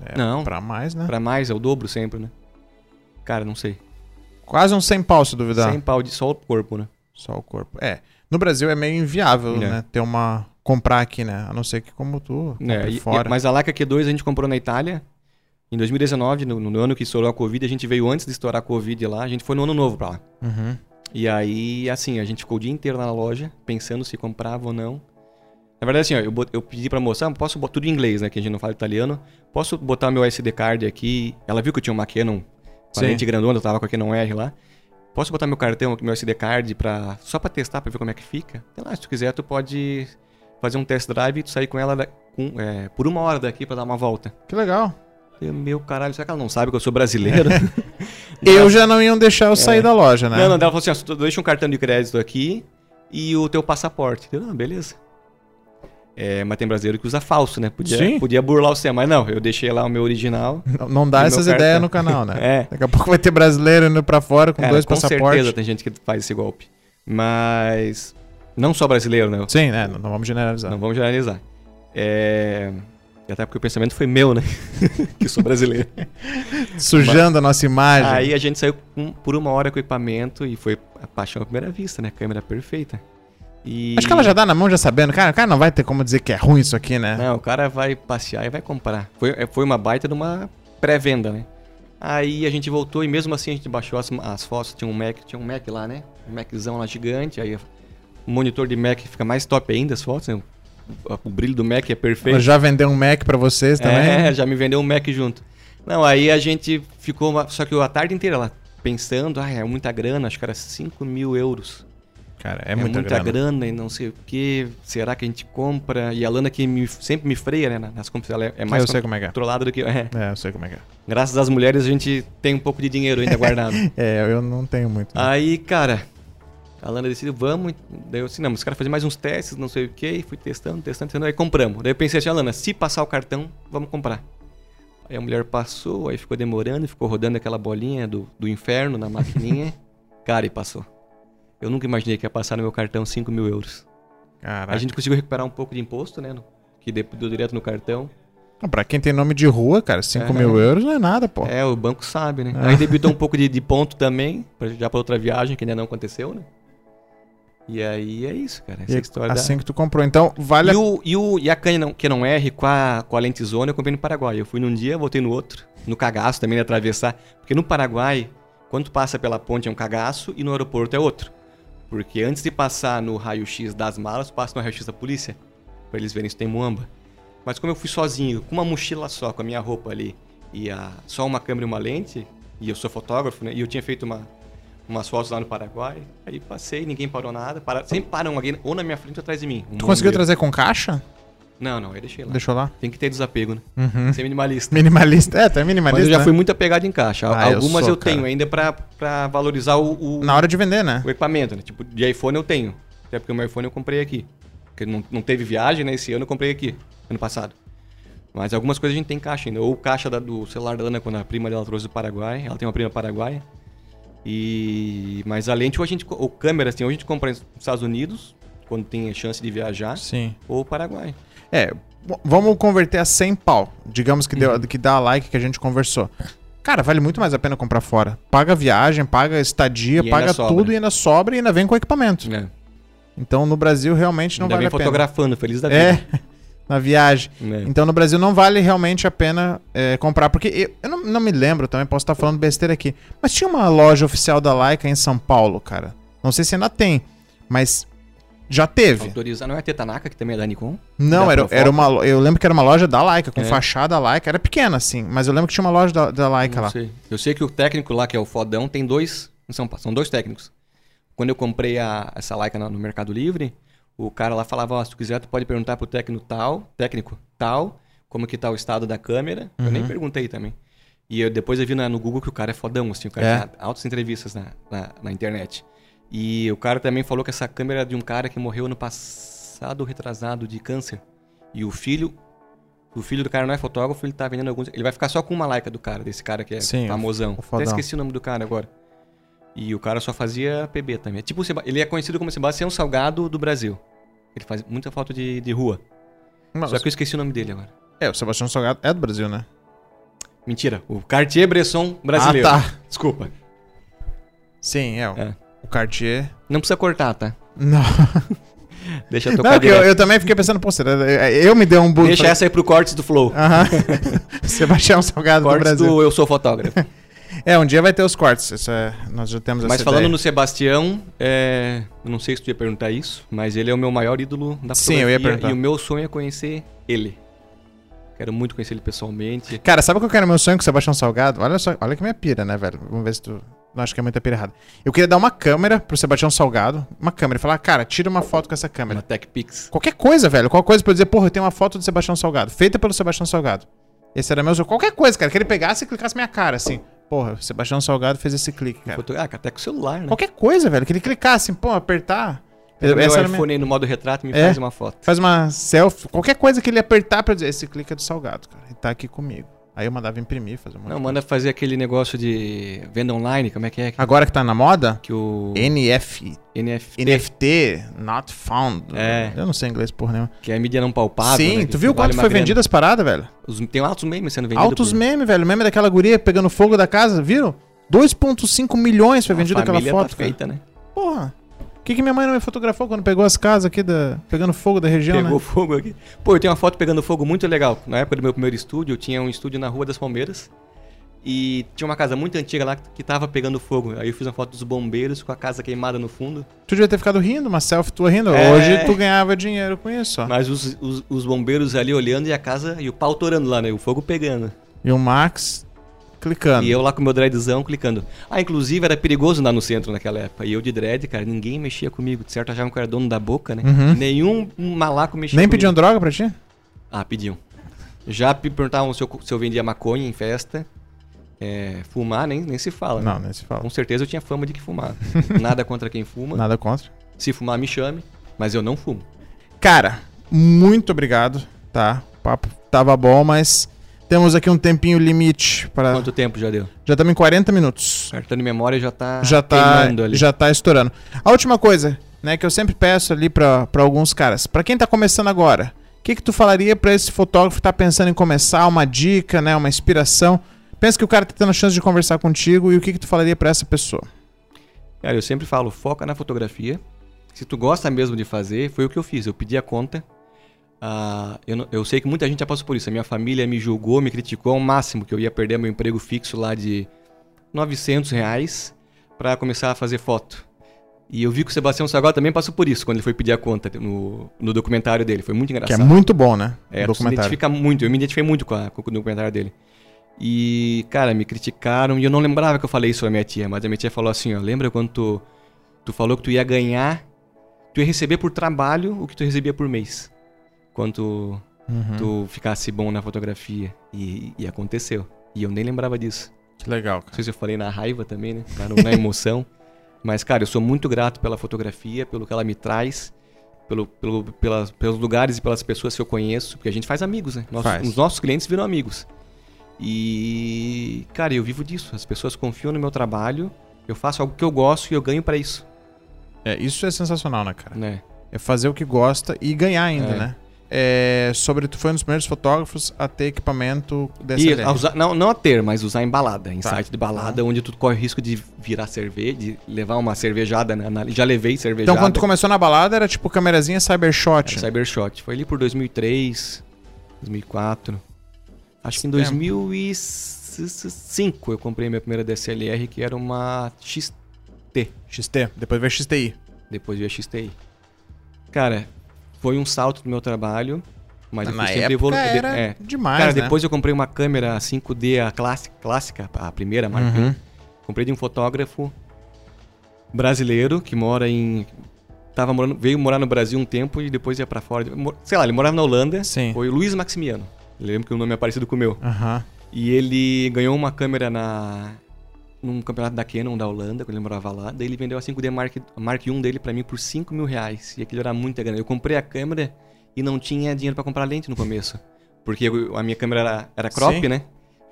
É, Não. Pra mais, né? Pra mais, é o dobro sempre, né? Cara, não sei. Quase uns 100 pau, se duvidar. 100 pau de só o corpo, né? Só o corpo. É. No Brasil é meio inviável, É. né? Ter uma... Comprar aqui, né? A não ser que como tu, É, e- fora. e- mas a Leica Q2 a gente comprou na Itália. Em 2019, no, no ano que estourou a Covid, a gente veio antes de estourar a Covid lá. A gente foi no ano novo pra lá. Uhum. E aí, assim, a gente ficou o dia inteiro na loja, pensando se comprava ou não. Na verdade, assim, ó, eu, eu pedi pra moça, ah, posso botar tudo em inglês, né? Que a gente não fala italiano. Posso botar meu SD card aqui? Ela viu que eu tinha uma Canon, com a Sim. lente grandona, eu tava com a Canon R lá. Posso botar meu cartão, meu SD card, pra, só pra testar, pra ver como é que fica? Sei lá, se tu quiser, tu pode fazer um test drive e tu sair com ela com- é, por uma hora daqui pra dar uma volta. Que legal. Eu, meu caralho, será que ela não sabe que eu sou brasileiro? Eu já não iam deixar eu sair da loja, né? É. Não, não, ela falou assim, ó, tu deixa um cartão de crédito aqui e o teu passaporte. Eu, não, beleza. É, mas tem brasileiro que usa falso, né? Podia, Sim. podia burlar o sistema, mas não, eu deixei lá o meu original. Não, não dá essas ideias no canal, né? É. Daqui a pouco vai ter brasileiro indo pra fora com Cara, dois com passaportes. certeza tem gente que faz esse golpe. Mas não só brasileiro, né? Sim, né? Não, não vamos generalizar. Não vamos generalizar. É... Até porque o pensamento foi meu, né? que sou brasileiro. Sujando a nossa imagem. Aí a gente saiu com- por uma hora com o equipamento e foi a paixão à primeira vista, né? Câmera perfeita. E... Acho que ela já dá na mão já sabendo. Cara, o cara não vai ter como dizer que é ruim isso aqui, né? Não, o cara vai passear e vai comprar. Foi, é, foi uma baita de uma pré-venda, né? Aí a gente voltou e mesmo assim a gente baixou as, as fotos. Tinha um Mac, tinha um Mac lá, né? Um Maczão lá gigante. Aí o monitor de Mac fica mais top ainda as fotos. né? O, o brilho do Mac é Ela perfeito. já vendeu um Mac pra vocês também? É, já me vendeu um Mac junto. Não, aí a gente ficou. uma- só que a tarde inteira lá pensando, ah, é muita grana, acho que era 5 mil euros. Cara, é, muita, grana. grana e não sei o que. Será que a gente compra? E a Lana que me- sempre me freia, né? nas compras, ela é, é mais eu é é. controlada do que. É. É, eu sei como é que é. Graças às mulheres a gente tem um pouco de dinheiro ainda guardado. É, eu não tenho muito. né? Aí, cara, a Lana decidiu, vamos. Daí eu assim, não, mas os caras fazer mais uns testes, não sei o que. E fui testando, testando, testando. Aí compramos. Daí eu pensei assim, Alana, se passar o cartão, vamos comprar. Aí a mulher passou, aí ficou demorando, ficou rodando aquela bolinha do, do inferno na maquininha. cara, e passou. Eu nunca imaginei que ia passar no meu cartão 5 mil euros. Caraca. A gente conseguiu recuperar um pouco de imposto, né? Que deu direto no cartão. Pra quem tem nome de rua, cara, 5 É. mil euros não é nada, pô. É, o banco sabe, né? Ah. Aí debitou um pouco de, de ponto também, pra- já pra outra viagem que ainda não aconteceu, né? E aí é isso, cara. Essa E é a história da... assim que tu comprou. Então, vale E, a... o, e, o, e a canha não, que não erre com a, com a lentezona eu comprei no Paraguai. Eu fui num dia, voltei no outro. No cagaço também de atravessar. Porque no Paraguai, quando tu passa pela ponte é um cagaço e no aeroporto é outro. Porque antes de passar no raio-x das malas, passa no raio-x da polícia. Pra eles verem se tem muamba. Mas como eu fui sozinho, com uma mochila só, com a minha roupa ali, e a, só uma câmera e uma lente, e eu sou fotógrafo, né? E eu tinha feito uma, umas fotos lá no Paraguai. Aí passei, ninguém parou nada. Para, sempre param alguém ou na minha frente ou atrás de mim. Um Tu conseguiu trazer com caixa? Não, não, eu deixei lá. Deixou lá? Tem que ter desapego, né? Uhum. Ser minimalista. Minimalista. É, é minimalista, Mas eu já né? fui muito apegado em caixa. Ah, eu Algumas sou, eu, tenho ainda pra, pra valorizar o, o, Na hora de vender, né? o equipamento, né? Tipo, de iPhone eu tenho. Até porque o meu iPhone eu comprei aqui. Porque não, não teve viagem, né? Esse ano eu comprei aqui, ano passado. Mas algumas coisas a gente tem caixa ainda. Ou caixa da- do celular da Ana, quando a prima dela trouxe do Paraguai. Ela tem uma prima paraguaia. E... Mas a lente, ou a gente... Ou câmera, assim, ou a gente compra nos Estados Unidos, quando tem chance de viajar, Sim. ou Paraguai. É, vamos converter a 100 pau. Digamos que, Uhum. deu, que dá a like que a gente conversou. Cara, vale muito mais a pena comprar fora. Paga a viagem, paga a estadia, E paga sobra. tudo e ainda sobra e ainda vem com equipamento. É. Então no Brasil realmente não Ainda vale a pena. fotografando, feliz da vida. É, na viagem. É. Então no Brasil não vale realmente a pena é, comprar. Porque eu, eu não, não me lembro também, posso estar falando besteira aqui. Mas tinha uma loja oficial da Leica em São Paulo, cara. Não sei se ainda tem, mas já teve. Autorizar, não é a Tetanaka, que também é da Nikon? Não, era, era uma. Eu lembro que era uma loja da Leica, com É. fachada Leica. Era pequena, assim, mas eu lembro que tinha uma loja da, da Leica Não lá. sei. Eu sei que o técnico lá, que é o fodão, tem dois. São São dois técnicos. Quando eu comprei a, essa Leica na- no Mercado Livre, o cara lá falava, ó, se tu quiser, tu pode perguntar pro técnico tal, técnico tal, como que tá o estado da câmera. Eu nem Uhum. perguntei também. E eu, depois eu vi na- no Google que o cara é fodão, assim, o cara É. tem altas entrevistas na, na, na internet. E o cara também falou que essa câmera é de um cara que morreu ano passado, retrasado, de câncer. E o filho, o filho do cara não é fotógrafo, ele tá vendendo alguns. Ele vai ficar só com uma Leica do cara, desse cara que é Sim, famosão. o. Até esqueci o nome do cara agora. E o cara só fazia PB também. É Tipo, ele é conhecido como Sebastião Salgado do Brasil. Ele faz muita foto de, de rua. Mas- Só que eu esqueci o nome dele agora. É, o Sebastião Salgado é do Brasil, né? Mentira, o Cartier-Bresson brasileiro. Ah, tá. Desculpa. Sim, é. o- É. O Cartier. Não precisa cortar, tá? Não, Deixa eu tocar não que eu, eu também fiquei pensando, pô, será- eu me dei um bug. Deixa essa aí pro cortes do Flow. Aham. Sebastião Salgado do cortes Brasil. do Eu Sou Fotógrafo. É, um dia vai ter os cortes. Isso é- nós já temos mas falando ideia. no Sebastião, é, eu não sei se tu ia perguntar isso, mas ele é o meu maior ídolo da Sim, eu ia perguntar. E o meu sonho é conhecer ele. Quero muito conhecer ele pessoalmente. Cara, sabe qual que era meu sonho com o Sebastião Salgado? Olha só, olha que minha pira, né, velho? Vamos ver se tu. Não acho que é muita pira errada. Eu queria dar uma câmera pro Sebastião Salgado. Uma câmera. Falar, cara, tira uma foto com essa Uma câmera. Tech Pix. Qualquer coisa, velho. Qualquer coisa pra eu dizer, porra, eu tenho uma foto do Sebastião Salgado. Feita pelo Sebastião Salgado. Esse era meu sonho. Qualquer coisa, cara. Que ele pegasse e clicasse minha cara, assim. Porra, o Sebastião Salgado fez esse clique, cara. Foto... Ah, até com o celular, né? Qualquer coisa, velho. Que ele clicasse, pô, apertar. Pega meu Essa iPhone minha... aí no modo retrato e me É. faz uma foto. Faz uma selfie. Qualquer coisa que ele apertar pra dizer, esse clique é do Salgado, cara. Ele tá aqui comigo. Aí eu mandava imprimir, fazer um monte Não, de manda fazer aquele negócio de venda online, como é que é? Agora que tá na moda, Que o NF, NFT, NFT, not found. É. Eu não sei inglês porra nenhuma. que é a mídia não palpável. Sim, né? tu Que viu vale quanto uma foi vendido as paradas, velho? Os- Tem altos memes sendo vendidos. Altos memes, velho. Meme daquela guria pegando fogo da casa, viram? 2.5 milhões foi vendido aquela foto, tá feita, né? Porra. O que, que minha mãe não me fotografou quando pegou as casas aqui da. pegando fogo da região, Pegou né? fogo aqui. Pô, eu tenho uma foto pegando fogo muito legal. Na época do meu primeiro estúdio, eu tinha um estúdio na Rua das Palmeiras. E tinha uma casa muito antiga lá que tava pegando fogo. Aí eu fiz uma foto dos bombeiros com a casa queimada no fundo. Tu devia ter ficado rindo, uma selfie tua rindo. É. Hoje tu ganhava dinheiro com isso, ó. Mas os, os, os bombeiros ali olhando e a casa e o pau torando lá, né? O fogo pegando. E o Max clicando. E eu lá com o meu dreadzão clicando. Ah, inclusive era perigoso andar no centro naquela época. E eu de dread, cara, ninguém mexia comigo. De certo achavam que eu era dono da boca, né? Uhum. Nenhum malaco mexia Nem comigo. pediam droga pra ti? Ah, pediam. Já pe- perguntavam se eu, se eu vendia maconha em festa. É, fumar nem, nem se fala. né? Não, nem se fala. Com certeza eu tinha fama de que fumava. Nada contra quem fuma. Nada contra. Se fumar, me chame. Mas eu não fumo. Cara, muito obrigado, tá? O papo tava bom, mas temos aqui um tempinho limite para Quanto tempo já deu? Já estamos em 40 minutos. Cartão de memória já tá Já tá, ali. já tá estourando. A última coisa, né, que eu sempre peço ali pra alguns caras. Pra quem tá começando agora, o que que tu falaria pra esse fotógrafo que tá pensando em começar, uma dica, né, uma inspiração? Pensa que o cara tá tendo a chance de conversar contigo e o que que tu falaria pra essa pessoa? Cara, eu sempre falo, foca na fotografia. Se tu gosta mesmo de fazer, foi o que eu fiz. Eu pedi a conta. Ah, eu, não- eu sei que muita gente já passou por isso. A minha família me julgou, me criticou ao máximo que eu ia perder meu emprego fixo lá de 900 reais para começar a fazer foto. E eu vi que o Sebastião Sagal também passou por isso quando ele foi pedir a conta no, no documentário dele. Foi muito Que engraçado. é muito bom, né? É, tu se identifica muito. Eu me identifiquei muito com, a- com o documentário dele. E, cara, me criticaram e eu não lembrava que eu falei isso pra minha tia, mas a minha tia falou assim, ó, lembra quando tu, tu falou que tu ia ganhar, tu ia receber por trabalho o que tu recebia por mês. Quando tu, Uhum. tu ficasse bom na fotografia. E, e aconteceu. E eu nem lembrava disso. Que legal, Não cara. sei se eu falei na raiva também, né? Na emoção. Mas, cara, eu sou muito grato pela fotografia, pelo que ela me traz, pelo, pelo, pelas, pelos lugares e pelas pessoas que eu conheço, porque a gente faz amigos, né? Nossos- Faz. Os nossos clientes viram amigos. E, cara, eu vivo disso. As pessoas confiam no meu trabalho, eu faço algo que eu gosto e eu ganho pra isso, É, isso é sensacional, né, cara? né? É fazer o que gosta e ganhar ainda, É. né? É, sobre tu foi um dos primeiros fotógrafos a ter equipamento E DSLR. a usar- não, não a ter, mas usar em balada, em Tá. site de balada, onde tu corre risco de virar cerveja, de levar uma cervejada. Na- já levei cervejada. Então quando tu começou na balada era tipo câmerazinha Cybershot. Era Cybershot. Foi ali por 2003, 2004. Acho que em Tempo. 2005 eu comprei minha primeira DSLR, que era uma XT. XT, depois veio XTI. Depois veio a XTI. Cara, foi um salto do meu trabalho, mas eu Na fui sempre época evoluindo. era É. demais, Cara, né? depois eu comprei uma câmera 5D, a clássica, clássica a primeira, Mark I. Uhum. Comprei de um fotógrafo brasileiro que mora em. Tava morando, veio morar no Brasil um tempo e depois ia pra fora. Sei lá, ele morava na Holanda. Sim. Foi o Luiz Maximiano. Eu lembro que o nome é parecido com o meu. Aham. E ele ganhou uma câmera na num campeonato da Canon da Holanda, quando ele morava lá. Daí ele vendeu a 5D Mark, Mark I dele pra mim por 5 mil reais. E aquilo era muita grana. Eu comprei a câmera e não tinha dinheiro pra comprar lente no começo. Porque eu- a minha câmera era, era crop, Sim. né?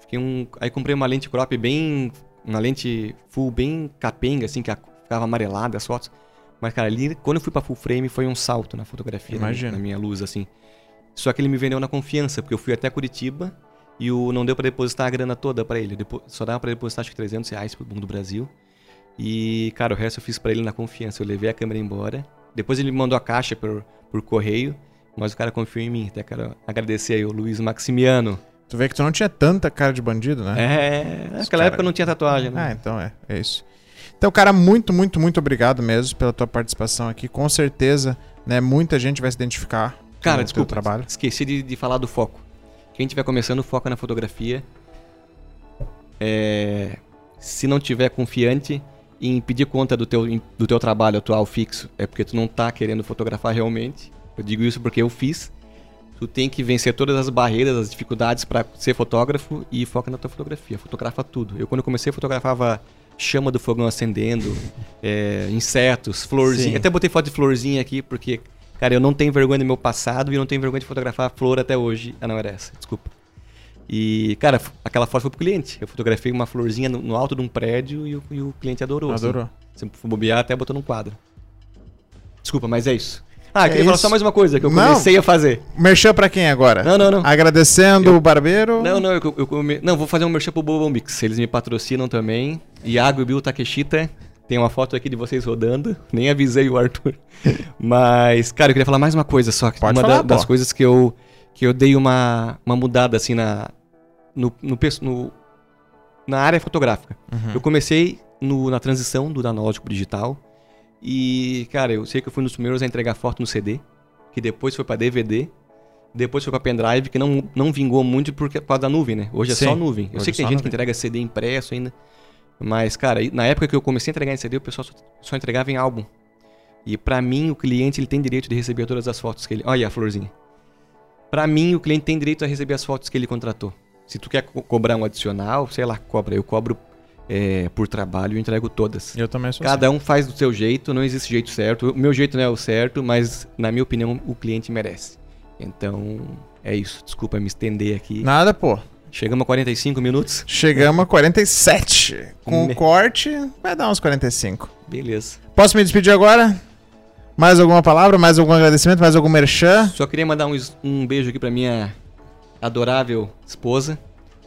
Fiquei um, aí comprei uma lente crop bem. Uma lente full bem capenga, assim, que a- ficava amarelada as fotos. Mas, cara, ali, quando eu fui pra full frame, foi um salto na fotografia, na, Imagino. na minha luz, assim. Só que ele me vendeu na confiança, porque eu fui até Curitiba e o, não deu pra depositar a grana toda pra ele. Depo- só dava pra depositar acho que 300 reais pro Mundo Brasil. E, cara, o resto eu fiz pra ele na confiança. Eu levei a câmera embora. Depois ele me mandou a caixa por, por correio, mas o cara confiou em mim. Até quero agradecer aí o Luiz Maximiano. Tu vê que tu não tinha tanta cara de bandido, né? É, naquela cara- época não tinha tatuagem, Ah, né? então é, é isso. Então, cara, muito, muito, muito obrigado mesmo pela tua participação aqui. Com certeza, né, muita gente vai se identificar Cara, desculpa, trabalho. esqueci de, de falar do foco. Quem estiver começando, foca na fotografia. É, se não tiver confiante em pedir conta do teu, do teu trabalho atual fixo, é porque tu não tá querendo fotografar realmente. Eu digo isso porque eu fiz. Tu tem que vencer todas as barreiras, as dificuldades para ser fotógrafo e foca na tua fotografia. Fotografa tudo. Eu quando comecei fotografava chama do fogão acendendo, é, insetos, florzinha. Sim. Até botei foto de florzinha aqui porque, cara, eu não tenho vergonha do meu passado e eu não tenho vergonha de fotografar flor até hoje. Ah, não era essa, desculpa. E, cara, aquela foto foi pro cliente. Eu fotografei uma florzinha no, no alto de um prédio e o, e o cliente adorou. assim. Adorou. Se for bobear, até botou num quadro. Desculpa, mas é isso. Ah, É queria falar isso. só mais uma coisa que eu Não. comecei a fazer. Merchan pra quem agora? Não, não, não. Agradecendo o barbeiro. Não, não, eu, eu come- não, vou fazer um merchan pro Bobo Mix. Eles me patrocinam também. Iago e Bill Takeshita. Tem uma foto aqui de vocês rodando. Nem avisei o Arthur. Mas, cara, eu queria falar mais uma coisa só. que Pode uma falar, da- das coisas que eu, que eu dei uma, uma mudada, assim, na, no, no, no- na área fotográfica. Uhum. Eu comecei no- na transição do analógico pro digital. E, cara, eu sei que eu fui um dos primeiros a entregar foto no CD. Que depois foi pra DVD. Depois foi pra pendrive, que não, não vingou muito por causa da nuvem, né? Hoje é Sim, só nuvem. Eu hoje sei que tem gente nuvem. que entrega CD impresso ainda. Mas, cara, na época que eu comecei a entregar em CD, o pessoal só, só entregava em álbum. E pra mim, o cliente ele tem direito de receber todas as fotos que ele. Olha a florzinha. Pra mim, o cliente tem direito a receber as fotos que ele contratou. Se tu quer co- cobrar um adicional, sei lá, cobra. Eu cobro é, por trabalho e entrego todas. Eu também sou Cada um faz do seu jeito, não existe jeito certo. O meu jeito não é o certo, mas na minha opinião o cliente merece. Então é isso. Desculpa me estender aqui. assim. Nada, pô. Chegamos a 45 minutos. Chegamos a 47. Com o Me- corte, vai dar uns 45. Beleza. Posso me despedir agora? Mais alguma palavra? Mais algum agradecimento? Mais algum merchan? Só queria mandar um, um beijo aqui pra minha adorável esposa,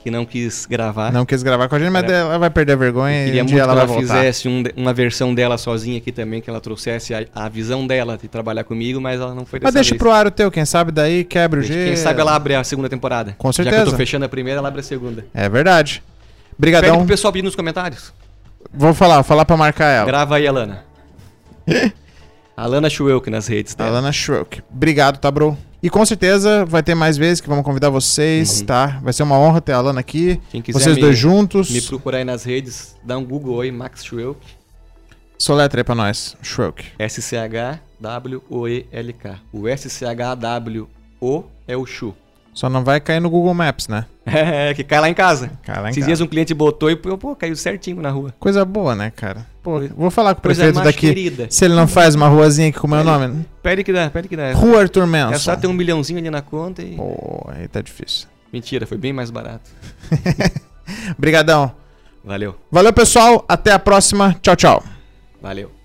que não quis gravar. Não quis gravar com a gente, mas ela vai perder a vergonha e um dia que ela ela, vai voltar. fizesse um uma versão dela sozinha aqui também, que ela trouxesse a, a visão dela de trabalhar comigo, mas ela não foi Mas deixa vez. pro ar o teu, quem sabe daí quebra o gelo. Quem sabe ela abre a segunda temporada. Com Já que eu certeza. tô fechando a primeira, ela abre a segunda. É verdade. Pede Brigadão. pro pessoal pedir nos comentários. Vou falar, vou falar pra marcar ela. Grava aí, Alana. Alana Schwelk nas redes dela. Alana Schrock. Obrigado, tá, bro? E com certeza vai ter mais vezes que vamos convidar vocês, Uhum. tá? Vai ser uma honra ter a Alana aqui. Quem quiser Vocês me- dois juntos. Me procurar aí nas redes, dá um Google aí, Max Schwelk. Soletra aí pra nós. Schrock. S-C-H-W-O-E-L-K. O S-C-H-W-O é o Chu. Só não vai cair no Google Maps, né? É, que cai lá em casa. Cai lá em Esses casa. dias um cliente botou e pô, caiu certinho na rua. Coisa boa, né, cara? Pô, vou falar com o Coisa prefeito mais daqui. querida. Se ele não faz uma ruazinha aqui com o meu nome. Pede que dá, pede que dá. Rua Arthur É Manson. só ter um milhãozinho ali na conta e. Pô, aí tá difícil. Mentira, foi bem mais barato. Brigadão. Valeu, Valeu, pessoal. Até a próxima. Tchau, tchau. valeu.